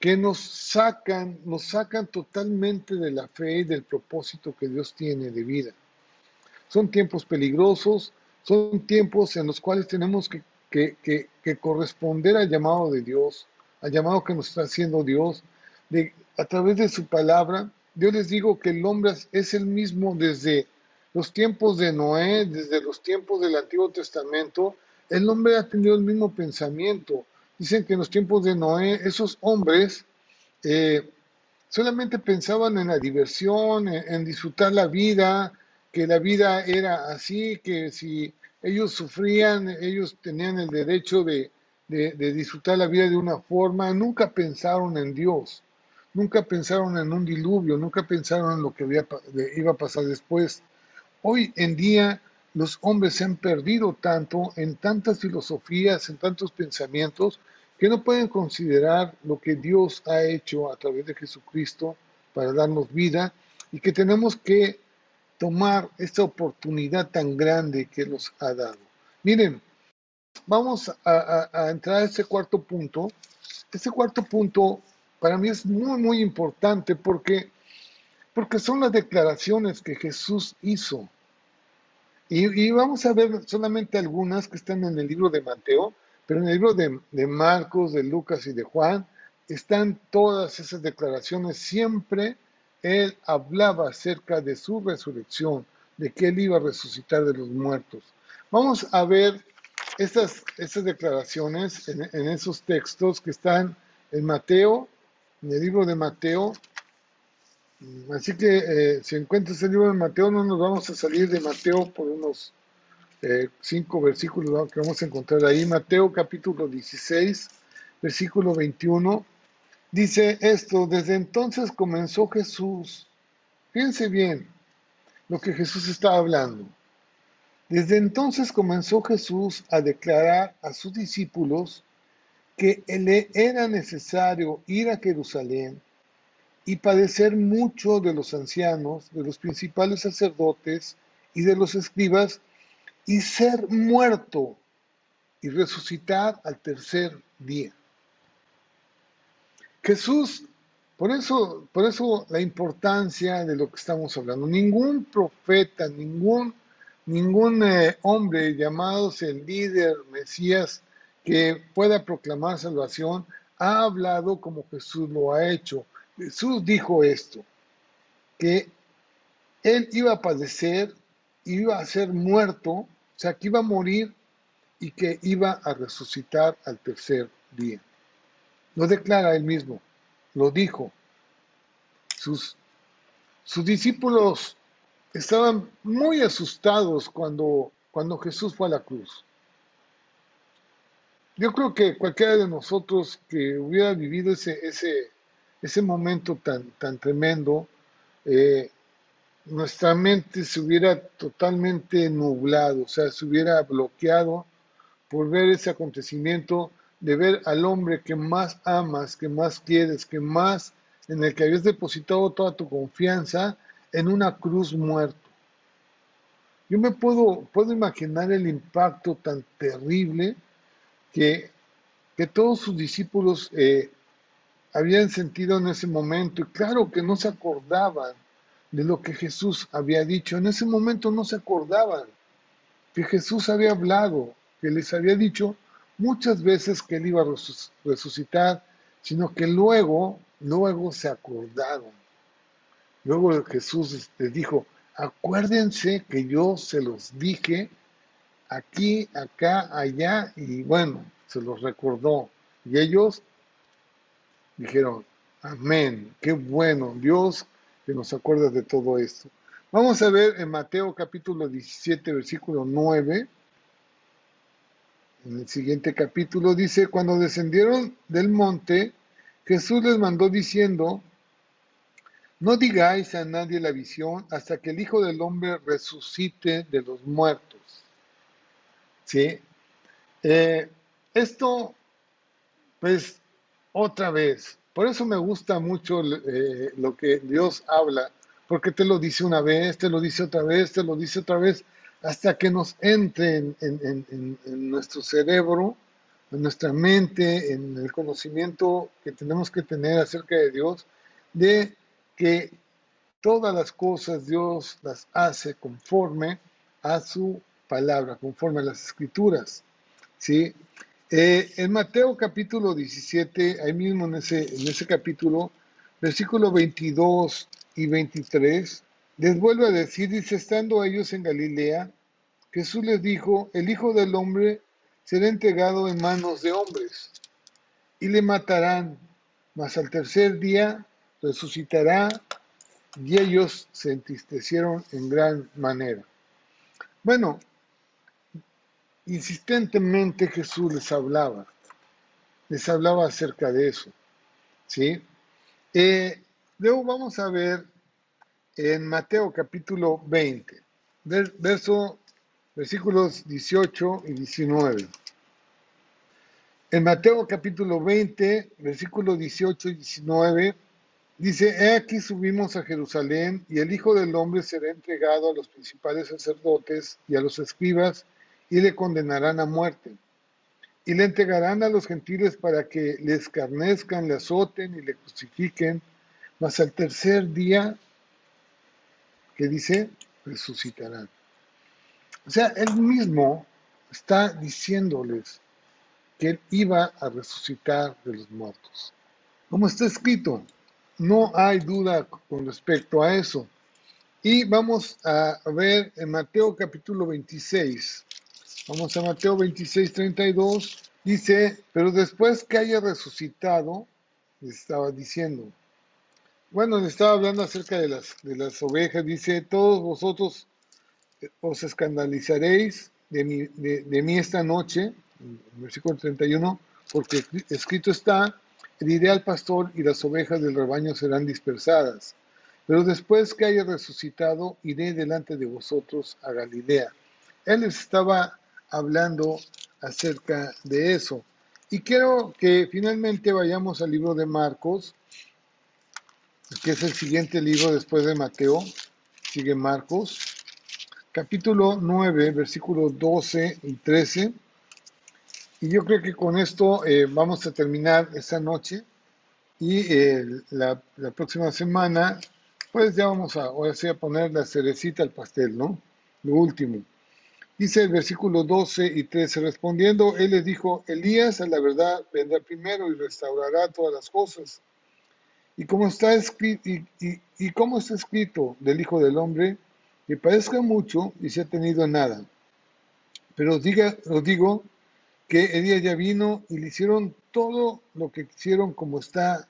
que nos sacan, nos sacan totalmente de la fe y del propósito que Dios tiene de vida. Son tiempos peligrosos, son tiempos en los cuales tenemos que, corresponder al llamado de Dios, al llamado que nos está haciendo Dios, de, a través de su palabra. Yo les digo que el hombre es el mismo desde los tiempos de Noé, desde los tiempos del Antiguo Testamento. El hombre ha tenido el mismo pensamiento. Dicen que en los tiempos de Noé, esos hombres eh, solamente pensaban en la diversión, en disfrutar la vida, que la vida era así, que si ellos sufrían, ellos tenían el derecho de, disfrutar la vida de una forma, nunca pensaron en Dios, nunca pensaron en un diluvio, nunca pensaron en lo que iba a pasar después. Hoy en día los hombres se han perdido tanto en tantas filosofías, en tantos pensamientos, que no pueden considerar lo que Dios ha hecho a través de Jesucristo para darnos vida y que tenemos que tomar esta oportunidad tan grande que nos ha dado. Miren, vamos a, entrar a este cuarto punto. Este cuarto punto para mí es muy, muy importante porque, porque son las declaraciones que Jesús hizo. Y, vamos a ver solamente algunas que están en el libro de Mateo, pero en el libro de, de Marcos, de Lucas y de Juan están todas esas declaraciones siempre él hablaba acerca de su resurrección, de que él iba a resucitar de los muertos. Vamos a ver estas, estas declaraciones en, esos textos que están en Mateo, en el libro de Mateo. Así que eh, si encuentras el libro de Mateo, no nos vamos a salir de Mateo por unos eh, cinco versículos que vamos a encontrar ahí. Mateo capítulo 16, versículo 21 Dice esto, desde entonces comenzó Jesús. Fíjense bien lo que Jesús está hablando. Desde entonces comenzó Jesús a declarar a sus discípulos que le era necesario ir a Jerusalén y padecer mucho de los ancianos, de los principales sacerdotes y de los escribas, y ser muerto y resucitar al tercer día. Jesús, por eso, por eso la importancia de lo que estamos hablando. Ningún profeta, ningún, ningún eh, hombre llamado el líder, Mesías, que pueda proclamar salvación, ha hablado como Jesús lo ha hecho. Jesús dijo esto, que él iba a padecer, iba a ser muerto, o sea, que iba a morir y que iba a resucitar al tercer día. Lo declara él mismo, lo dijo. Sus, sus discípulos estaban muy asustados cuando, cuando Jesús fue a la cruz. Yo creo que cualquiera de nosotros que hubiera vivido ese, ese, ese momento tan, tan tremendo, eh, nuestra mente se hubiera totalmente nublado, o sea, se hubiera bloqueado por ver ese acontecimiento, de ver al hombre que más amas, que más quieres, que más en el que habías depositado toda tu confianza en una cruz muerto. Yo me puedo, puedo imaginar el impacto tan terrible que, que todos sus discípulos eh, habían sentido en ese momento. Y claro que no se acordaban de lo que Jesús había dicho. En ese momento no se acordaban que Jesús había hablado, que les había dicho muchas veces que él iba a resucitar, sino que luego, luego se acordaron. Luego Jesús les dijo, acuérdense que yo se los dije aquí, acá, allá, y bueno, se los recordó. Y ellos dijeron, amén, qué bueno, Dios que nos acuerda de todo esto. Vamos a ver en Mateo capítulo 17, versículo 9. En el siguiente capítulo dice, cuando descendieron del monte, Jesús les mandó diciendo, no digáis a nadie la visión hasta que el Hijo del Hombre resucite de los muertos. ¿Sí? Eh, esto, pues, otra vez, por eso me gusta mucho eh, lo que Dios habla, porque te lo dice una vez, te lo dice otra vez, te lo dice otra vez, hasta que nos entre en, nuestro cerebro, en nuestra mente, en el conocimiento que tenemos que tener acerca de Dios, de que todas las cosas Dios las hace conforme a su palabra, conforme a las escrituras. ¿sí? Eh, en Mateo capítulo 17, ahí mismo en ese, en ese capítulo, versículo 22 y 23, les vuelve a decir, dice, estando ellos en Galilea, Jesús les dijo, el Hijo del Hombre será entregado en manos de hombres y le matarán, mas al tercer día resucitará y ellos se entristecieron en gran manera. Bueno, insistentemente Jesús les hablaba, les hablaba acerca de eso. ¿sí? Eh, luego vamos a ver en Mateo capítulo 20, verso, versículos 18 y 19. En Mateo capítulo 20, versículos 18 y 19, dice, He aquí subimos a Jerusalén y el Hijo del Hombre será entregado a los principales sacerdotes y a los escribas y le condenarán a muerte. Y le entregarán a los gentiles para que le escarnezcan, le azoten y le crucifiquen, mas al tercer día, que dice, resucitarán. O sea, él mismo está diciéndoles que él iba a resucitar de los muertos. Como está escrito, no hay duda con respecto a eso. Y vamos a ver en Mateo capítulo 26, Vamos a Mateo 26, 32. Dice, pero después que haya resucitado, les estaba diciendo. Bueno, le estaba hablando acerca de las, de las ovejas. Dice, todos vosotros os escandalizaréis de mí, de, mí esta noche, versículo 31, porque escrito está, diré al pastor y las ovejas del rebaño serán dispersadas. Pero después que haya resucitado, iré delante de vosotros a Galilea. Él estaba hablando acerca de eso. Y quiero que finalmente vayamos al libro de Marcos, que es el siguiente libro después de Mateo. Sigue Marcos, capítulo 9, versículos 12 y 13. Y yo creo que con esto eh, vamos a terminar esta noche. Y eh, la, próxima semana, pues ya vamos a, a poner la cerecita al pastel, ¿no? Lo último. Dice el versículo 12 y 13, respondiendo, él les dijo, Elías a la verdad vendrá primero y restaurará todas las cosas. Y como está escrito, y, y, como está escrito del Hijo del Hombre, que parezca mucho y se ha tenido nada. Pero os, diga, os digo que Elías ya vino y le hicieron todo lo que hicieron como está,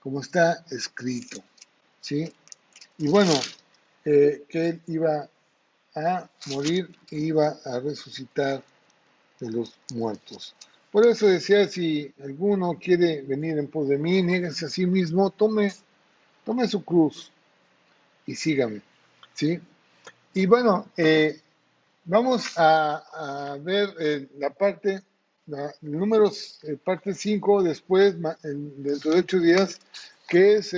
como está escrito. ¿sí? Y bueno, eh, que él iba a morir e iba a resucitar de los muertos. Por eso decía, si alguno quiere venir en pos de mí, nieguese a sí mismo, tome, tome su cruz y sígame. ¿sí? Y bueno, eh, vamos a, ver eh, la parte, la, números, eh, parte 5, después, dentro de ocho días, que es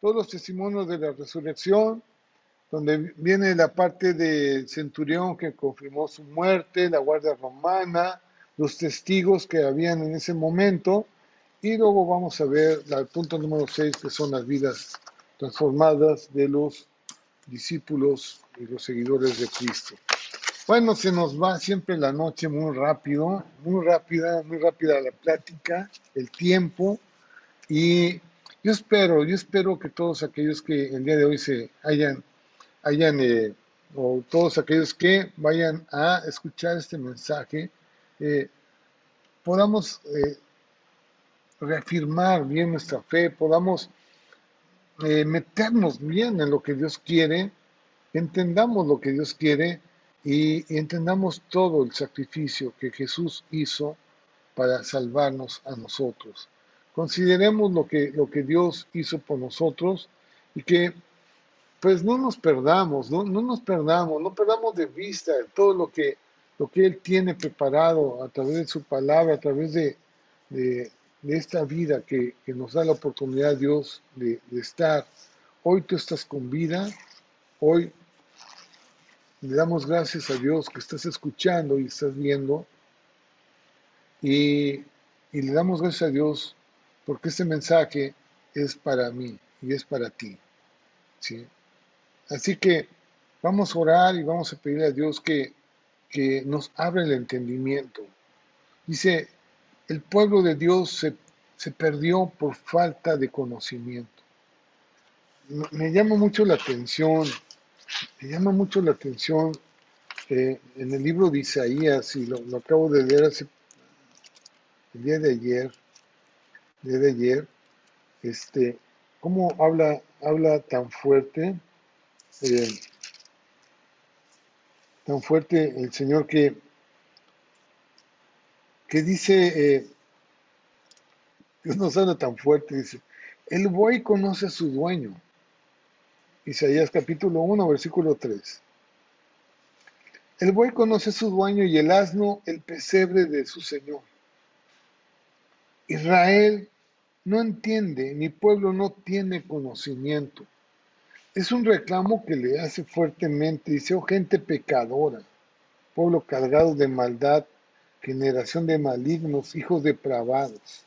todos los testimonios de la resurrección, donde viene la parte del centurión que confirmó su muerte, la guardia romana, los testigos que habían en ese momento, y luego vamos a ver el punto número 6, que son las vidas transformadas de los discípulos y los seguidores de Cristo. Bueno, se nos va siempre la noche muy rápido, muy rápida, muy rápida la plática, el tiempo, y yo espero, yo espero que todos aquellos que el día de hoy se hayan hayan, eh, o todos aquellos que vayan a escuchar este mensaje, eh, podamos eh, reafirmar bien nuestra fe, podamos meternos bien en lo que Dios quiere, entendamos lo que Dios quiere y, y entendamos todo el sacrificio que Jesús hizo para salvarnos a nosotros. Consideremos lo que, lo que Dios hizo por nosotros y que pues no nos perdamos, no, no nos perdamos, no perdamos de vista todo lo que, lo que Él tiene preparado a través de su palabra, a través de, de, esta vida que, que, nos da la oportunidad Dios de, de estar. Hoy tú estás con vida, hoy le damos gracias a Dios que estás escuchando y estás viendo. Y, y, le damos gracias a Dios porque este mensaje es para mí y es para ti. Así que vamos a orar y vamos a pedirle a Dios que, que nos abra el entendimiento. Dice, el pueblo de Dios se, perdió por falta de conocimiento. Me llama mucho la atención, me llama mucho la atención eh, en el libro de Isaías, y lo, acabo de leer hace el día de ayer, día de ayer, este, cómo habla, habla tan fuerte eh, tan fuerte el Señor que, que dice, eh, Dios nos habla tan fuerte, dice, el buey conoce a su dueño. Isaías capítulo 1, versículo 3. El buey conoce a su dueño y el asno el pesebre de su Señor. Israel no entiende, mi pueblo no tiene conocimiento. Es un reclamo que le hace fuertemente, dice, oh gente pecadora, pueblo cargado de maldad, generación de malignos, hijos depravados.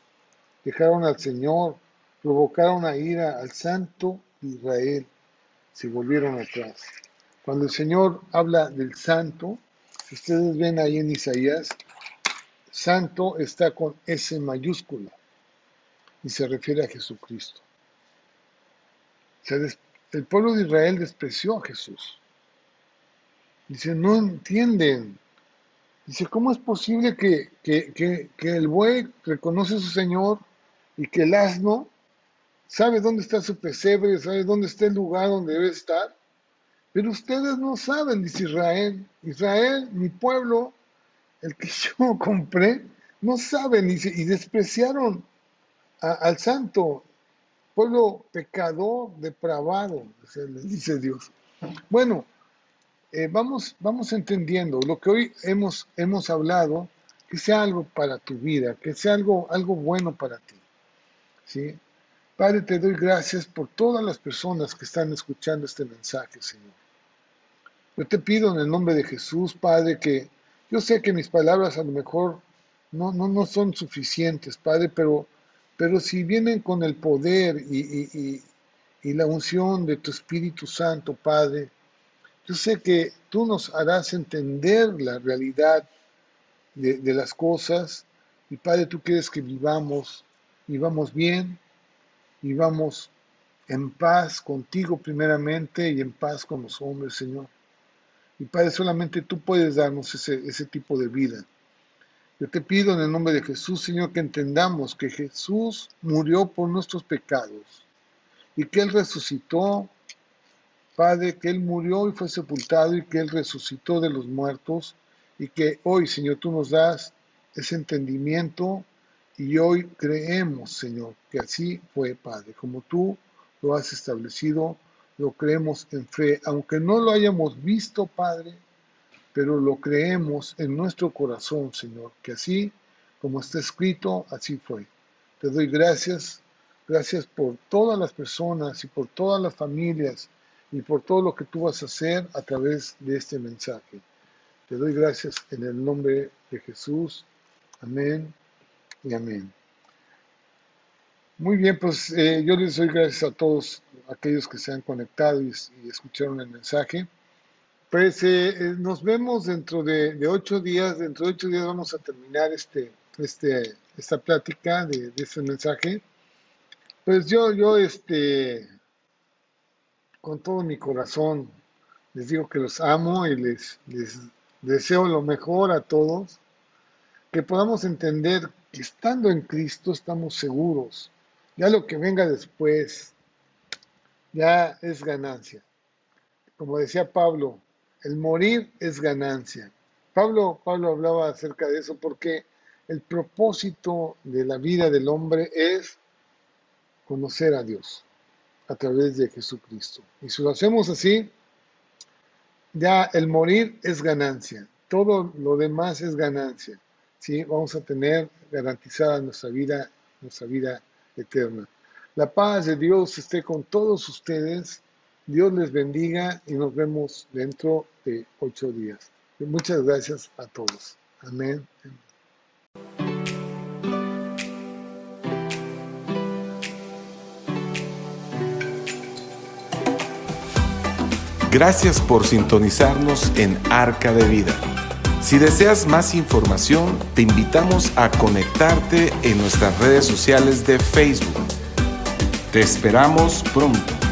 Dejaron al Señor, provocaron a ira al santo de Israel, se volvieron atrás. Cuando el Señor habla del santo, si ustedes ven ahí en Isaías, santo está con S mayúscula y se refiere a Jesucristo. Se, el pueblo de Israel despreció a Jesús. Dice, no entienden. Dice, ¿cómo es posible que, el buey reconoce a su Señor y que el asno sabe dónde está su pesebre, sabe dónde está el lugar donde debe estar? Pero ustedes no saben, dice Israel. Israel, mi pueblo, el que [laughs] yo compré, no saben y, y despreciaron al santo pueblo pecador, depravado, dice Dios. Bueno, eh, vamos, vamos entendiendo lo que hoy hemos, hemos hablado, que sea algo para tu vida, que sea algo, algo bueno para ti. ¿sí? Padre, te doy gracias por todas las personas que están escuchando este mensaje, Señor. Yo te pido en el nombre de Jesús, Padre, que yo sé que mis palabras a lo mejor no, no, no son suficientes, Padre, pero pero si vienen con el poder y, la unción de tu Espíritu Santo, Padre, Yo sé que tú nos harás entender la realidad de, de las cosas y Padre, tú quieres que vivamos, vivamos bien, vivamos en paz contigo primeramente y en paz con los hombres, Señor. Y Padre, solamente tú puedes darnos ese, ese tipo de vida. Yo te pido en el nombre de Jesús, Señor, que entendamos que Jesús murió por nuestros pecados y que Él resucitó, Padre, que Él murió y fue sepultado y que Él resucitó de los muertos y que hoy, Señor, tú nos das ese entendimiento y hoy creemos, Señor, que así fue, Padre, como tú lo has establecido, lo creemos en fe, aunque no lo hayamos visto, Padre, pero lo creemos en nuestro corazón, Señor, que así como está escrito, así fue. Te doy gracias, gracias por todas las personas y por todas las familias y por todo lo que tú vas a hacer a través de este mensaje. Te doy gracias en el nombre de Jesús. Amén y amén. Muy bien, pues eh, yo les doy gracias a todos aquellos que se han conectado y, escucharon el mensaje. Pues eh, eh, nos vemos dentro de, ocho días. Dentro de ocho días vamos a terminar este, este, esta plática de, este mensaje. Pues yo, yo, este, con todo mi corazón, les digo que los amo y les, les deseo lo mejor a todos que podamos entender que estando en Cristo estamos seguros. Ya lo que venga después ya es ganancia. Como decía Pablo, el morir es ganancia. Pablo, Pablo hablaba acerca de eso porque el propósito de la vida del hombre es conocer a Dios a través de Jesucristo. Y si lo hacemos así, ya el morir es ganancia. Todo lo demás es ganancia. ¿sí? vamos a tener garantizada nuestra vida, nuestra vida eterna. La paz de Dios esté con todos ustedes. Dios les bendiga y nos vemos dentro de ocho días. muchas gracias a todos. Amén. Gracias por sintonizarnos en Arca de Vida. Si deseas más información, te invitamos a conectarte en nuestras redes sociales de Facebook. Te esperamos pronto.